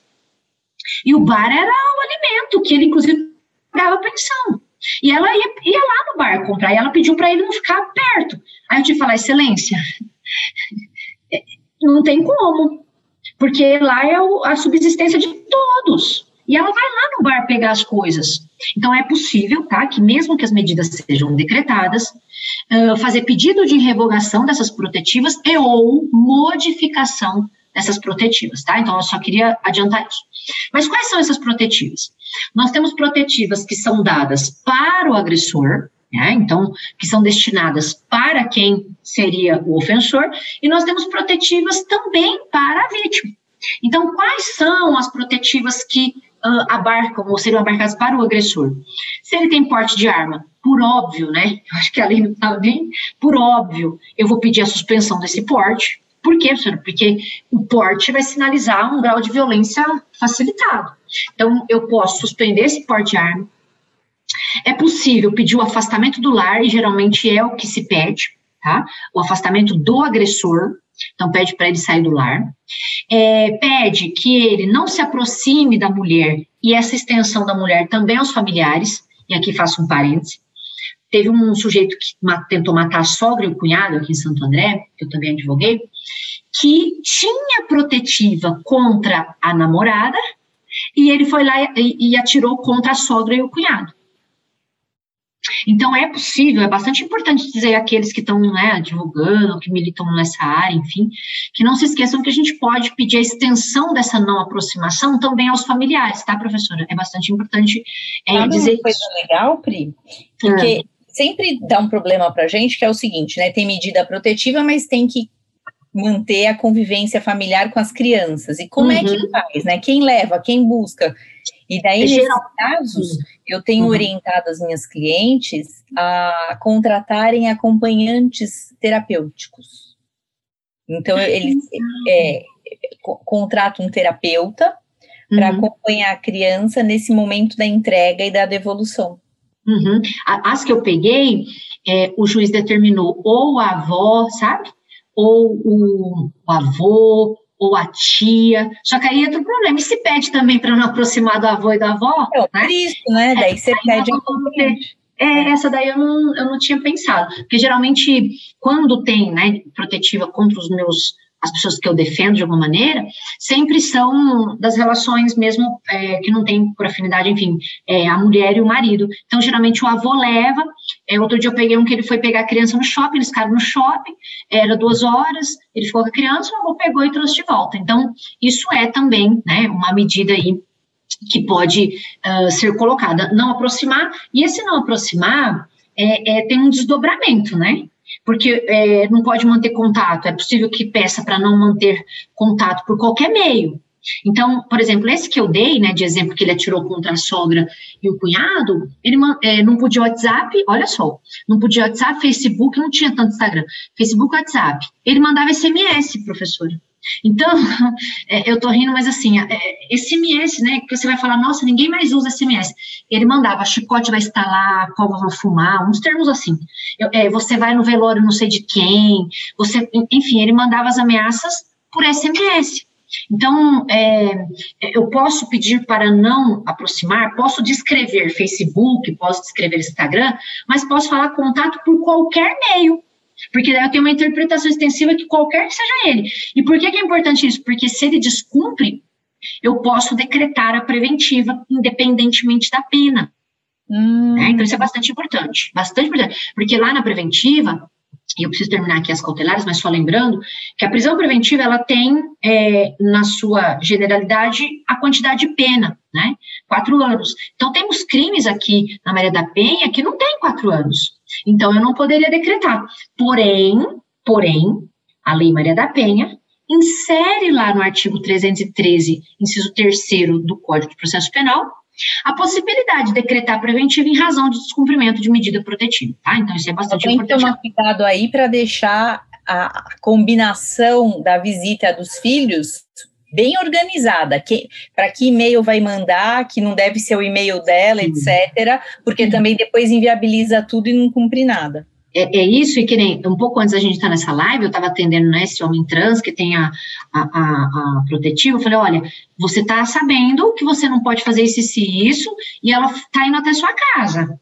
E o bar era o alimento, que ele, inclusive, pagava pensão. E ela ia, ia lá no bar comprar, e ela pediu para ele não ficar perto. Aí eu que falar, excelência, não tem como, porque lá é a subsistência de todos. E ela vai lá no bar pegar as coisas. Então é possível, tá, que mesmo que as medidas sejam decretadas, uh, fazer pedido de revogação dessas protetivas e ou modificação dessas protetivas, tá? Então eu só queria adiantar isso. Mas quais são essas protetivas? Nós temos protetivas que são dadas para o agressor, né? então, que são destinadas para quem seria o ofensor, e nós temos protetivas também para a vítima. Então, quais são as protetivas que uh, abarcam ou seriam abarcadas para o agressor? Se ele tem porte de arma, por óbvio, né? Eu acho que a lei não está bem, por óbvio, eu vou pedir a suspensão desse porte, por quê, professora? Porque o porte vai sinalizar um grau de violência facilitado. Então, eu posso suspender esse porte de arma. É possível pedir o afastamento do lar, e geralmente é o que se pede, tá? O afastamento do agressor. Então, pede para ele sair do lar. É, pede que ele não se aproxime da mulher, e essa extensão da mulher também aos familiares. E aqui faço um parêntese. Teve um sujeito que tentou matar a sogra e o cunhado aqui em Santo André, que eu também advoguei, que tinha protetiva contra a namorada e ele foi lá e, e atirou contra a sogra e o cunhado. Então é possível, é bastante importante dizer àqueles que estão né, divulgando, que militam nessa área, enfim, que não se esqueçam que a gente pode pedir a extensão dessa não aproximação também aos familiares, tá, professora? É bastante importante é, dizer uma coisa isso. legal, Pri, porque sempre dá um problema para a gente, que é o seguinte, né? Tem medida protetiva, mas tem que manter a convivência familiar com as crianças. E como uhum. é que uhum. faz, né? Quem leva, quem busca? E daí, nesses casos, eu tenho uhum. orientado as minhas clientes a contratarem acompanhantes terapêuticos. Então, eles é, contratam um terapeuta para uhum. acompanhar a criança nesse momento da entrega e da devolução. Uhum. As que eu peguei, é, o juiz determinou ou a avó, sabe? Ou o, o avô, ou a tia. Só que aí entra o problema. E se pede também para não aproximar do avô e da avó? É, né? isso, né? Daí você pede é, essa daí eu não, eu não tinha pensado. Porque geralmente, quando tem, né, protetiva contra os meus as pessoas que eu defendo de alguma maneira, sempre são das relações mesmo é, que não tem por afinidade, enfim, é, a mulher e o marido. Então, geralmente o avô leva. É, outro dia eu peguei um que ele foi pegar a criança no shopping, eles ficaram no shopping, era duas horas, ele ficou com a criança, o avô pegou e trouxe de volta. Então, isso é também né, uma medida aí que pode uh, ser colocada. Não aproximar, e esse não aproximar é, é, tem um desdobramento, né? Porque é, não pode manter contato, é possível que peça para não manter contato por qualquer meio. Então, por exemplo, esse que eu dei, né, de exemplo que ele atirou contra a sogra e o cunhado, ele é, não podia WhatsApp, olha só, não podia WhatsApp, Facebook, não tinha tanto Instagram, Facebook, WhatsApp. Ele mandava SMS, professora. Então, <laughs> é, eu tô rindo, mas assim, é, SMS, né, que você vai falar, nossa, ninguém mais usa SMS. Ele mandava, chicote vai estalar, cova vai fumar, uns termos assim. Eu, é, você vai no velório não sei de quem, você, enfim, ele mandava as ameaças por SMS. Então, é, eu posso pedir para não aproximar, posso descrever Facebook, posso descrever Instagram, mas posso falar contato por qualquer meio. Porque daí eu tenho uma interpretação extensiva que qualquer que seja ele. E por que, que é importante isso? Porque se ele descumpre, eu posso decretar a preventiva, independentemente da pena. Hum. Né? Então, isso é bastante importante. Bastante importante. Porque lá na preventiva, e eu preciso terminar aqui as cautelares, mas só lembrando que a prisão preventiva ela tem é, na sua generalidade a quantidade de pena, né? Quatro anos. Então temos crimes aqui na Maria da Penha que não tem quatro anos. Então, eu não poderia decretar. Porém, porém, a Lei Maria da Penha insere lá no artigo 313, inciso 3 do Código de Processo Penal, a possibilidade de decretar preventivo em razão de descumprimento de medida protetiva, tá? Então, isso é bastante Tem importante. Tem que tomar cuidado aí para deixar a combinação da visita dos filhos bem organizada, para que e-mail vai mandar, que não deve ser o e-mail dela, etc., porque também depois inviabiliza tudo e não cumpre nada. É, é, isso, e que nem um pouco antes da gente estar nessa live, eu estava atendendo né, esse homem trans que tem a, a, a, a protetiva, eu falei, olha, você está sabendo que você não pode fazer isso e isso, e ela está indo até sua casa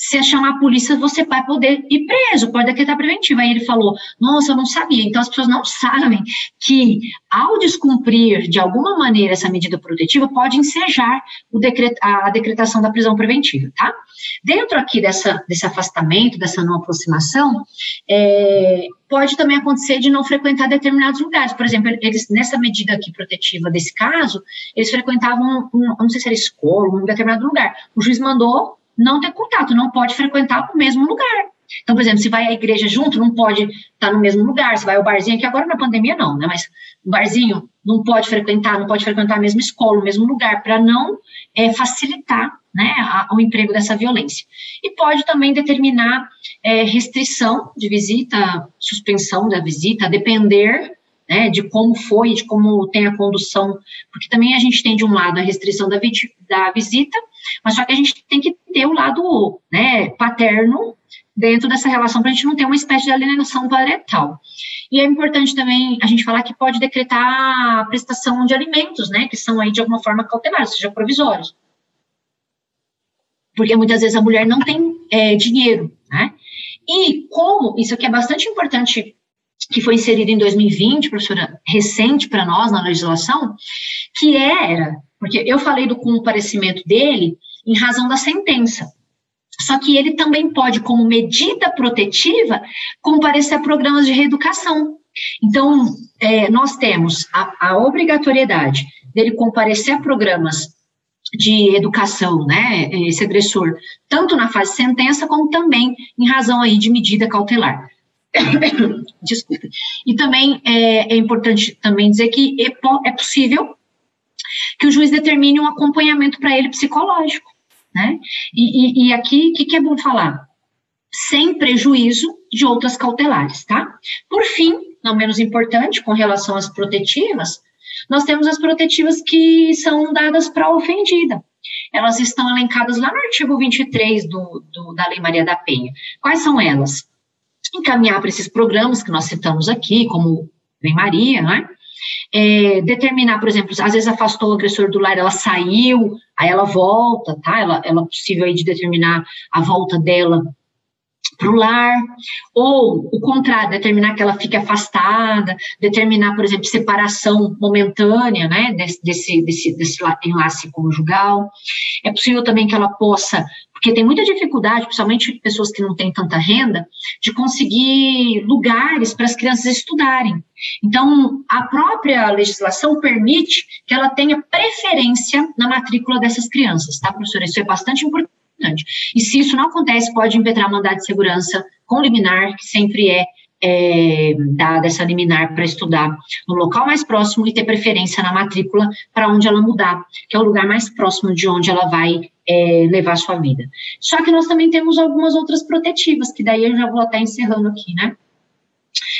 se chamar a polícia, você vai poder ir preso, pode decretar preventivo. Aí ele falou: Nossa, eu não sabia. Então as pessoas não sabem que, ao descumprir de alguma maneira essa medida protetiva, pode ensejar decret a decretação da prisão preventiva, tá? Dentro aqui dessa, desse afastamento, dessa não aproximação, é, pode também acontecer de não frequentar determinados lugares. Por exemplo, eles, nessa medida aqui protetiva desse caso, eles frequentavam, um, não sei se era escola, um determinado lugar. O juiz mandou não ter contato, não pode frequentar o mesmo lugar. Então, por exemplo, se vai à igreja junto, não pode estar no mesmo lugar. Se vai ao barzinho, que agora na pandemia não, né? Mas o barzinho não pode frequentar, não pode frequentar a mesma escola, o mesmo lugar, para não é, facilitar né, a, o emprego dessa violência. E pode também determinar é, restrição de visita, suspensão da visita, depender né, de como foi, de como tem a condução, porque também a gente tem de um lado a restrição da, da visita, mas só que a gente tem que ter o lado né, paterno dentro dessa relação para a gente não ter uma espécie de alienação parental. E é importante também a gente falar que pode decretar a prestação de alimentos, né, que são aí de alguma forma cautelares, seja provisórios. Porque muitas vezes a mulher não tem é, dinheiro, né? E como, isso aqui é bastante importante que foi inserido em 2020, professora, recente para nós na legislação, que era, porque eu falei do comparecimento dele em razão da sentença. Só que ele também pode, como medida protetiva, comparecer a programas de reeducação. Então, é, nós temos a, a obrigatoriedade dele comparecer a programas de educação, né, esse agressor, tanto na fase sentença, como também em razão aí de medida cautelar. <coughs> Desculpe. E também é, é, importante também dizer que é, é possível que o juiz determine um acompanhamento para ele psicológico, né? E, e, e aqui, o que, que é bom falar? Sem prejuízo de outras cautelares, tá? Por fim, não menos importante, com relação às protetivas, nós temos as protetivas que são dadas para a ofendida. Elas estão elencadas lá no artigo 23 do, do, da Lei Maria da Penha. Quais são elas? Encaminhar para esses programas que nós citamos aqui, como Lei Maria, né? É, determinar, por exemplo, às vezes afastou o agressor do lar, ela saiu, aí ela volta, tá? Ela, ela é possível aí de determinar a volta dela para o lar, ou o contrário, determinar que ela fique afastada, determinar, por exemplo, separação momentânea, né, desse, desse, desse, desse enlace conjugal. É possível também que ela possa, porque tem muita dificuldade, principalmente pessoas que não têm tanta renda, de conseguir lugares para as crianças estudarem. Então, a própria legislação permite que ela tenha preferência na matrícula dessas crianças, tá, professora? Isso é bastante importante. E se isso não acontece, pode impetrar mandado de segurança com liminar, que sempre é, é dada essa liminar para estudar no local mais próximo e ter preferência na matrícula para onde ela mudar, que é o lugar mais próximo de onde ela vai é, levar a sua vida. Só que nós também temos algumas outras protetivas, que daí eu já vou até encerrando aqui, né?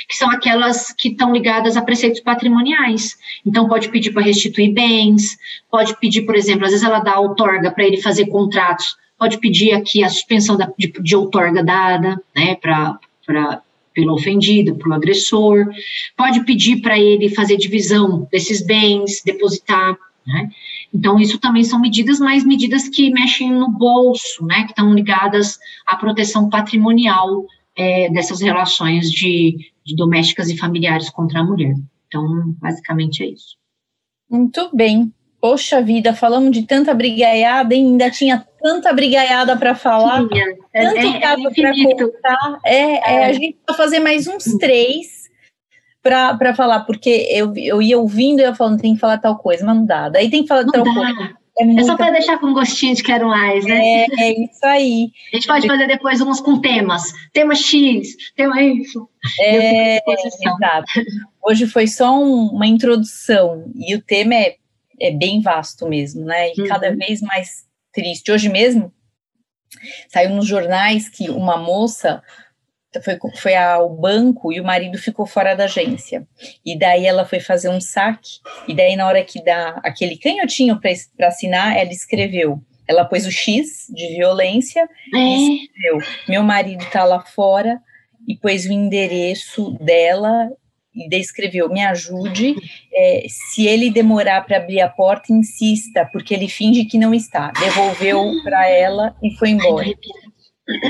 que são aquelas que estão ligadas a preceitos patrimoniais. Então, pode pedir para restituir bens, pode pedir, por exemplo, às vezes ela dá outorga para ele fazer contratos pode pedir aqui a suspensão da, de, de outorga dada, né, para pelo ofendido, para o agressor, pode pedir para ele fazer divisão desses bens, depositar, né? Então, isso também são medidas, mas medidas que mexem no bolso, né, que estão ligadas à proteção patrimonial é, dessas relações de, de domésticas e familiares contra a mulher. Então, basicamente é isso. Muito bem. Poxa vida, falamos de tanta brigaiada e ainda tinha tanta brigaiada para falar, tinha. É, tanto é, caso é para contar. É, é, é, a gente vai fazer mais uns três para falar, porque eu, eu ia ouvindo e eu falando, tem que falar tal coisa, mas não dá. Daí tem que falar não tal dá. coisa. É, é só para deixar com gostinho de quero mais, né? É, é isso aí. A gente pode fazer depois uns com temas. Tema X, tema Y. É, exato. Hoje foi só um, uma introdução e o tema é é bem vasto mesmo, né? E uhum. cada vez mais triste. Hoje mesmo saiu nos jornais que uma moça foi, foi ao banco e o marido ficou fora da agência. E daí ela foi fazer um saque, e daí na hora que dá aquele canhotinho para assinar, ela escreveu. Ela pôs o X de violência é. e escreveu: Meu marido está lá fora, e pôs o endereço dela e descreveu: me ajude. É, se ele demorar para abrir a porta, insista, porque ele finge que não está. Devolveu para ela e foi embora.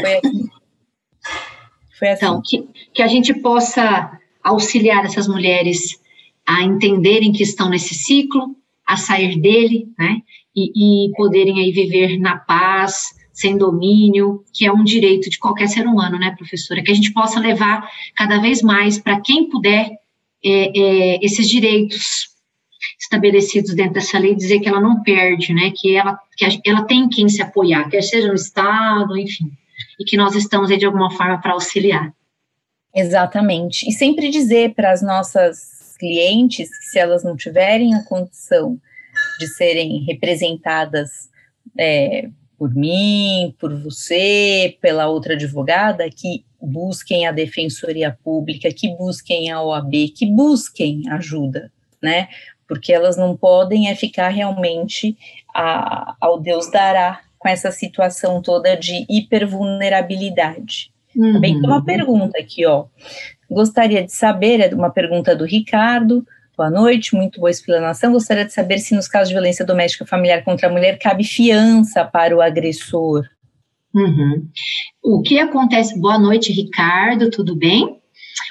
Foi assim. Foi assim. Então, que, que a gente possa auxiliar essas mulheres a entenderem que estão nesse ciclo, a sair dele, né? E, e poderem aí viver na paz, sem domínio, que é um direito de qualquer ser humano, né, professora? Que a gente possa levar cada vez mais para quem puder é, é, esses direitos estabelecidos dentro dessa lei, dizer que ela não perde, né? Que ela, que ela tem quem se apoiar, quer seja no Estado, enfim, e que nós estamos aí de alguma forma para auxiliar. Exatamente. E sempre dizer para as nossas clientes que se elas não tiverem a condição de serem representadas é, por mim, por você, pela outra advogada, que busquem a defensoria pública, que busquem a OAB, que busquem ajuda, né? Porque elas não podem é ficar realmente a, ao Deus dará com essa situação toda de hipervulnerabilidade. Uhum. Também tem uma pergunta aqui, ó. Gostaria de saber, é uma pergunta do Ricardo, Boa noite, muito boa explanação. Gostaria de saber se nos casos de violência doméstica familiar contra a mulher cabe fiança para o agressor. Uhum. O que acontece? Boa noite, Ricardo, tudo bem?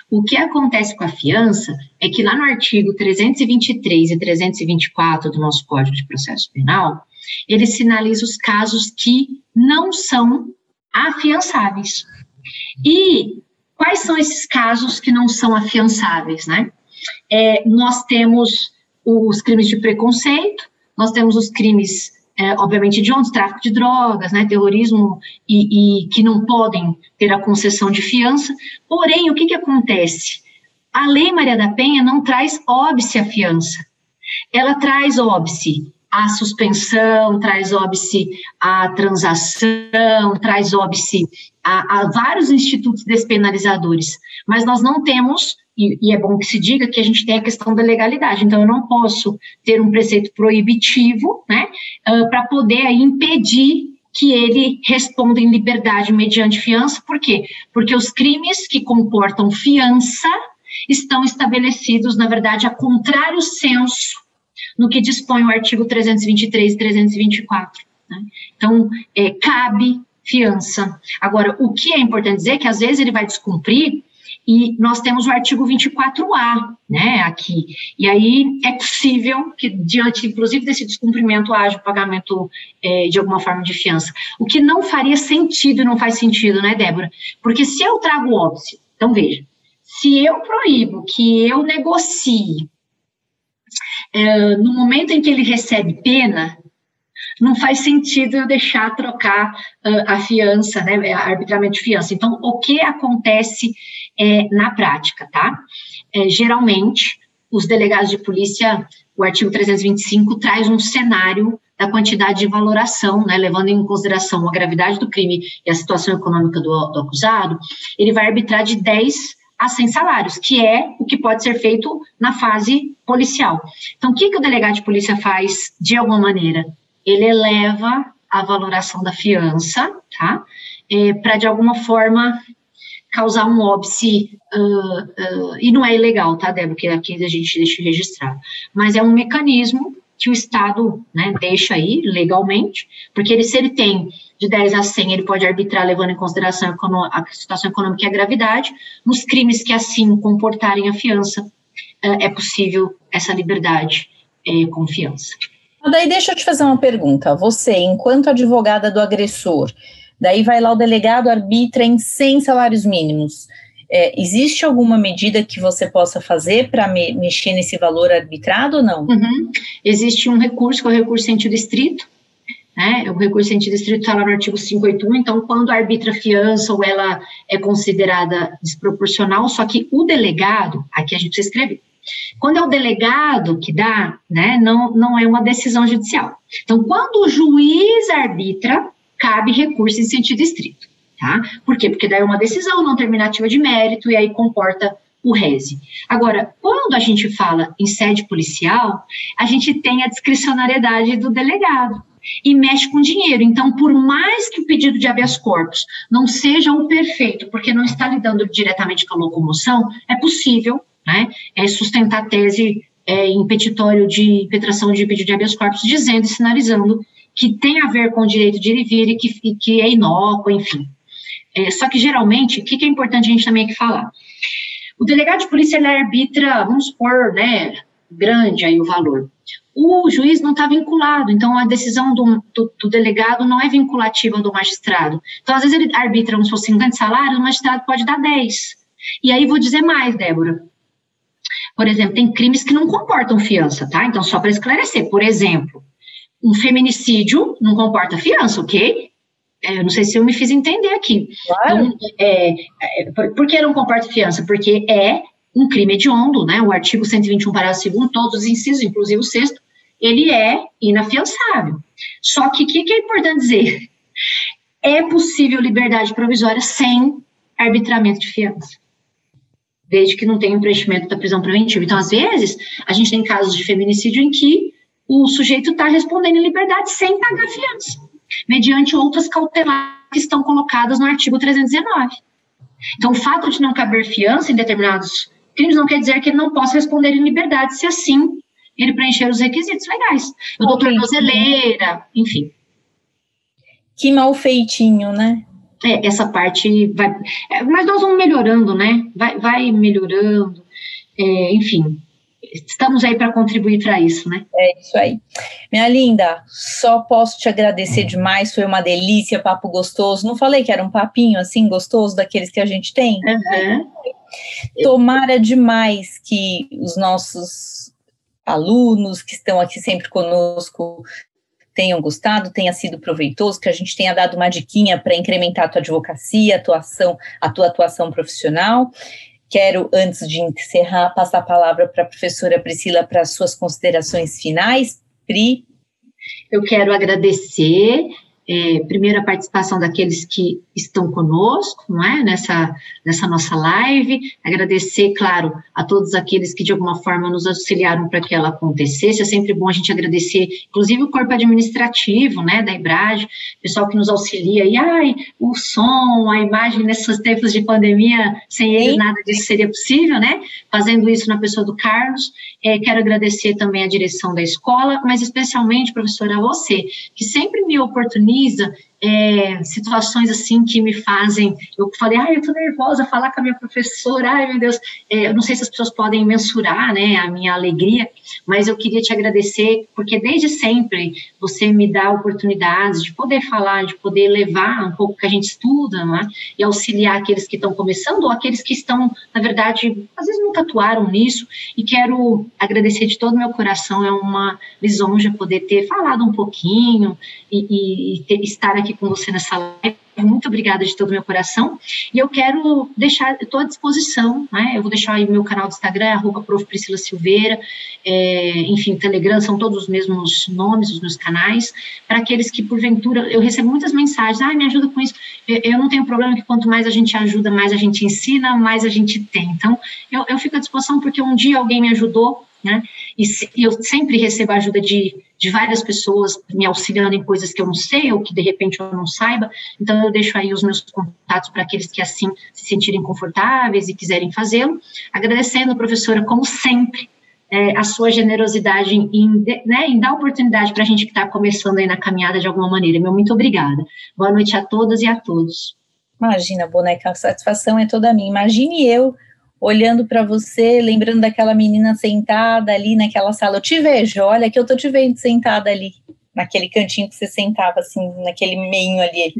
O que acontece com a fiança é que lá no artigo 323 e 324 do nosso Código de Processo Penal, ele sinaliza os casos que não são afiançáveis. E quais são esses casos que não são afiançáveis, né? é, nós temos os crimes de preconceito, nós temos os crimes, é, obviamente, de onde? Tráfico de drogas, né, terrorismo, e, e, que não podem ter a concessão de fiança. Porém, o que, que acontece? A Lei Maria da Penha não traz óbice a fiança. Ela traz óbice a suspensão, traz óbice a transação, traz óbice a, a vários institutos despenalizadores. Mas nós não temos e, e, é bom que se diga que a gente tem a questão da legalidade. Então, eu não posso ter um preceito proibitivo, né, uh, para poder aí, impedir que ele responda em liberdade mediante fiança. Por quê? Porque os crimes que comportam fiança estão estabelecidos, na verdade, a contrário senso no que dispõe o artigo 323 e 324. Né? Então, é, cabe fiança. Agora, o que é importante dizer é que às vezes ele vai descumprir e nós temos o artigo 24A, né, aqui. E aí é possível que, diante, inclusive, desse descumprimento, haja o pagamento é, de alguma forma de fiança. O que não faria sentido e não faz sentido, né, Débora? Porque se eu trago óbice, então veja, se eu proíbo que eu negocie é, no momento em que ele recebe pena, não faz sentido eu deixar trocar uh, a fiança, né, arbitramento de fiança. Então, o que acontece é, na prática, tá? É, geralmente, os delegados de polícia, o artigo 325 traz um cenário da quantidade de valoração, né, levando em consideração a gravidade do crime e a situação econômica do, do acusado, ele vai arbitrar de 10 a 100 salários, que é o que pode ser feito na fase policial. Então, o que, que o delegado de polícia faz de alguma maneira? Ele eleva a valoração da fiança, tá? É, para de alguma forma causar um óbice, uh, uh, e não é ilegal, tá, Débora, que aqui a gente deixa registrado, mas é um mecanismo que o Estado né, deixa aí legalmente, porque ele, se ele tem de 10 a 100, ele pode arbitrar levando em consideração a situação econômica e a gravidade, nos crimes que assim comportarem a fiança, uh, é possível essa liberdade é, com fiança. Daí deixa eu te fazer uma pergunta, você, enquanto advogada do agressor, Daí vai lá o delegado, arbitra em 100 salários mínimos. É, existe alguma medida que você possa fazer para me, mexer nesse valor arbitrado ou não? Uhum. Existe um recurso, que é o recurso sentido estrito, né? O recurso sentido estrito está lá no artigo 581, então quando arbitra fiança ou ela é considerada desproporcional, só que o delegado, aqui a gente precisa escrever, quando é o delegado que dá, né, não, não é uma decisão judicial. Então, quando o juiz arbitra, cabe recurso em sentido estrito, tá? Por quê? Porque daí é uma decisão não terminativa de mérito e aí comporta o rese. Agora, quando a gente fala em sede policial, a gente tem a discricionariedade do delegado e mexe com dinheiro. Então, por mais que o pedido de habeas corpus não seja o perfeito, porque não está lidando diretamente com a locomoção, é possível né, é sustentar a tese é, em petitório de impetração de pedido de habeas corpus, dizendo e sinalizando que tem a ver com o direito de ir e vir e que, que é inócuo, enfim. É, só que, geralmente, o que, que, é importante a gente também aqui falar? O delegado de polícia, ele arbitra, vamos supor, né, grande aí o valor. O juiz não está vinculado, então a decisão do, do, do, delegado não é vinculativa do magistrado. Então, às vezes, ele arbitra, vamos supor, 50 salários, o magistrado pode dar 10. E aí, vou dizer mais, Débora. Por exemplo, tem crimes que não comportam fiança, tá? Então, só para esclarecer, por exemplo, um feminicídio não comporta fiança, ok? É, eu não sei se eu me fiz entender aqui. Claro. Então, é, é, por que não comporta fiança? Porque é um crime hediondo, né? O artigo 121, parágrafo 2 todos os incisos, inclusive o sexto, ele é inafiançável. Só que o que, que é importante dizer? É possível liberdade provisória sem arbitramento de fiança desde que não tenha um preenchimento da prisão preventiva. Então, às vezes, a gente tem casos de feminicídio em que o sujeito está respondendo em liberdade sem pagar fiança, mediante outras cautelares que estão colocadas no artigo 319. Então, o fato de não caber fiança em determinados crimes não quer dizer que ele não possa responder em liberdade, se assim ele preencher os requisitos legais. O doutor tornozeleira, enfim. Que mal feitinho, né? É, essa parte vai. É, mas nós vamos melhorando, né? Vai, vai melhorando. É, enfim, estamos aí para contribuir para isso, né? É isso aí. Minha linda, só posso te agradecer demais, foi uma delícia, papo gostoso. Não falei que era um papinho assim gostoso daqueles que a gente tem? Uhum. Tomara demais que os nossos alunos que estão aqui sempre conosco tenham gostado, tenha sido proveitoso, que a gente tenha dado uma diquinha para incrementar a tua advocacia, a atuação, a tua atuação profissional. Quero, antes de encerrar, passar a palavra para a professora Priscila para suas considerações finais. Pri. Eu quero agradecer é, primeiro a participação daqueles que estão conosco, não é, nessa, nessa nossa live, agradecer, claro, a todos aqueles que de alguma forma nos auxiliaram para que ela acontecesse, é sempre bom a gente agradecer, inclusive o corpo administrativo, né, da IBRAD, pessoal que nos auxilia, e ai, o som, a imagem nesses tempos de pandemia, sem eles nada disso seria possível, né, fazendo isso na pessoa do Carlos, é, quero agradecer também a direção da escola, mas especialmente, professora, a você, que sempre me oportuniza organiza é, situações assim que me fazem. Eu falei, ai, eu tô nervosa falar com a minha professora, ai meu Deus, é, eu não sei se as pessoas podem mensurar, né, a minha alegria, mas eu queria te agradecer, porque desde sempre você me dá oportunidades de poder falar, de poder levar um pouco que a gente estuda, né, e auxiliar aqueles que estão começando ou aqueles que estão, na verdade, às vezes nunca atuaram nisso, e quero agradecer de todo o meu coração, é uma lisonja poder ter falado um pouquinho e, e, e ter, estar aqui aqui com você nessa live. Muito obrigada de todo o meu coração. E eu quero deixar, estou à disposição, né? Eu vou deixar aí meu canal do Instagram, arroba prof. Priscila Silveira, é, enfim, Telegram, são todos os mesmos nomes, os meus canais, para aqueles que, porventura, eu recebo muitas mensagens, ah, me ajuda com isso. Eu, eu, não tenho problema que quanto mais a gente ajuda, mais a gente ensina, mais a gente tem. Então, eu, eu fico à disposição porque um dia alguém me ajudou, né? E, se, eu sempre recebo ajuda de, de várias pessoas me auxiliando em coisas que eu não sei ou que de repente eu não saiba. Então eu deixo aí os meus contatos para aqueles que assim se sentirem confortáveis e quiserem fazê-lo. Agradecendo, professora, como sempre, é, a sua generosidade em, né, em dar oportunidade para a gente que está começando aí na caminhada de alguma maneira. Meu muito obrigada. Boa noite a todas e a todos. Imagina, boneca, a satisfação é toda minha. Imagine eu olhando para você, lembrando daquela menina sentada ali naquela sala. Eu te vejo, olha que eu tô te vendo sentada ali, naquele cantinho que você sentava, assim, naquele meio ali.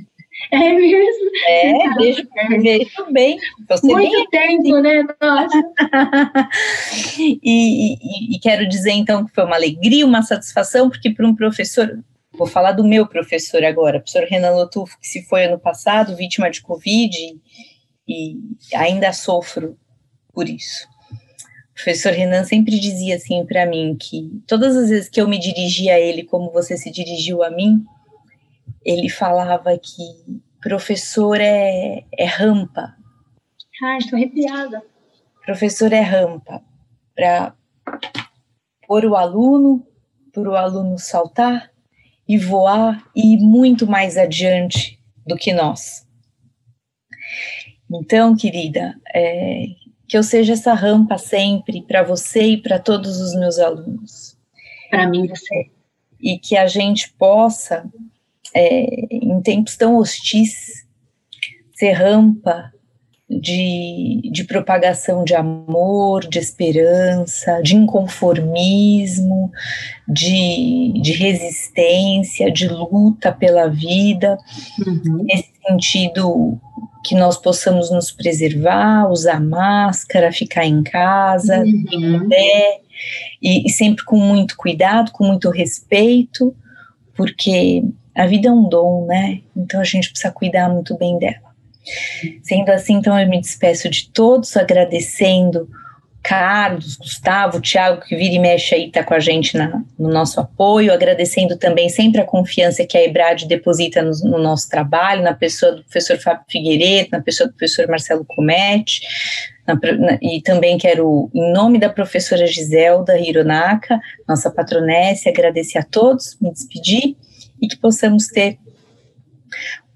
É mesmo? É, vejo, vejo bem. Você Muito bem, tempo, né? Nossa. <laughs> e, e, e quero dizer, então, que foi uma alegria, uma satisfação, porque para um professor, vou falar do meu professor agora, professor Renan Lotufo, que se foi ano passado, vítima de Covid, e ainda sofro por isso. O professor Renan sempre dizia assim para mim que todas as vezes que eu me dirigia a ele como você se dirigiu a mim, ele falava que professor é, é rampa. Ai, estou arrepiada. Professor é rampa para pôr o aluno, para o aluno saltar e voar e ir muito mais adiante do que nós. Então, querida, é, que eu seja essa rampa sempre para você e para todos os meus alunos. Para mim, você. E que a gente possa, é, em tempos tão hostis, ser rampa de, de propagação de amor, de esperança, de inconformismo, de, de resistência, de luta pela vida, uhum. nesse sentido que nós possamos nos preservar, usar máscara, ficar em casa, uhum. né? e, e sempre com muito cuidado, com muito respeito, porque a vida é um dom, né? Então a gente precisa cuidar muito bem dela. Sendo assim, então eu me despeço de todos, agradecendo Carlos, Gustavo, Thiago, que vira e mexe aí, está com a gente na, no nosso apoio, agradecendo também sempre a confiança que a EBRAD deposita no, no nosso trabalho, na pessoa do professor Fábio Figueiredo, na pessoa do professor Marcelo Comete, na, na, e também quero, em nome da professora Giselda Hironaka, nossa patronesse, agradecer a todos, me despedir e que possamos ter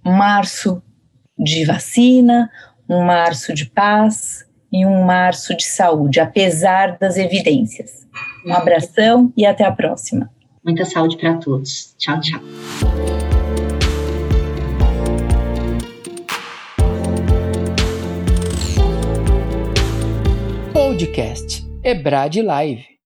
março de vacina, um março de paz, e um março de saúde, apesar das evidências. Um abração e até a próxima. Muita saúde para todos. Tchau, tchau. Podcast Ebrad Live.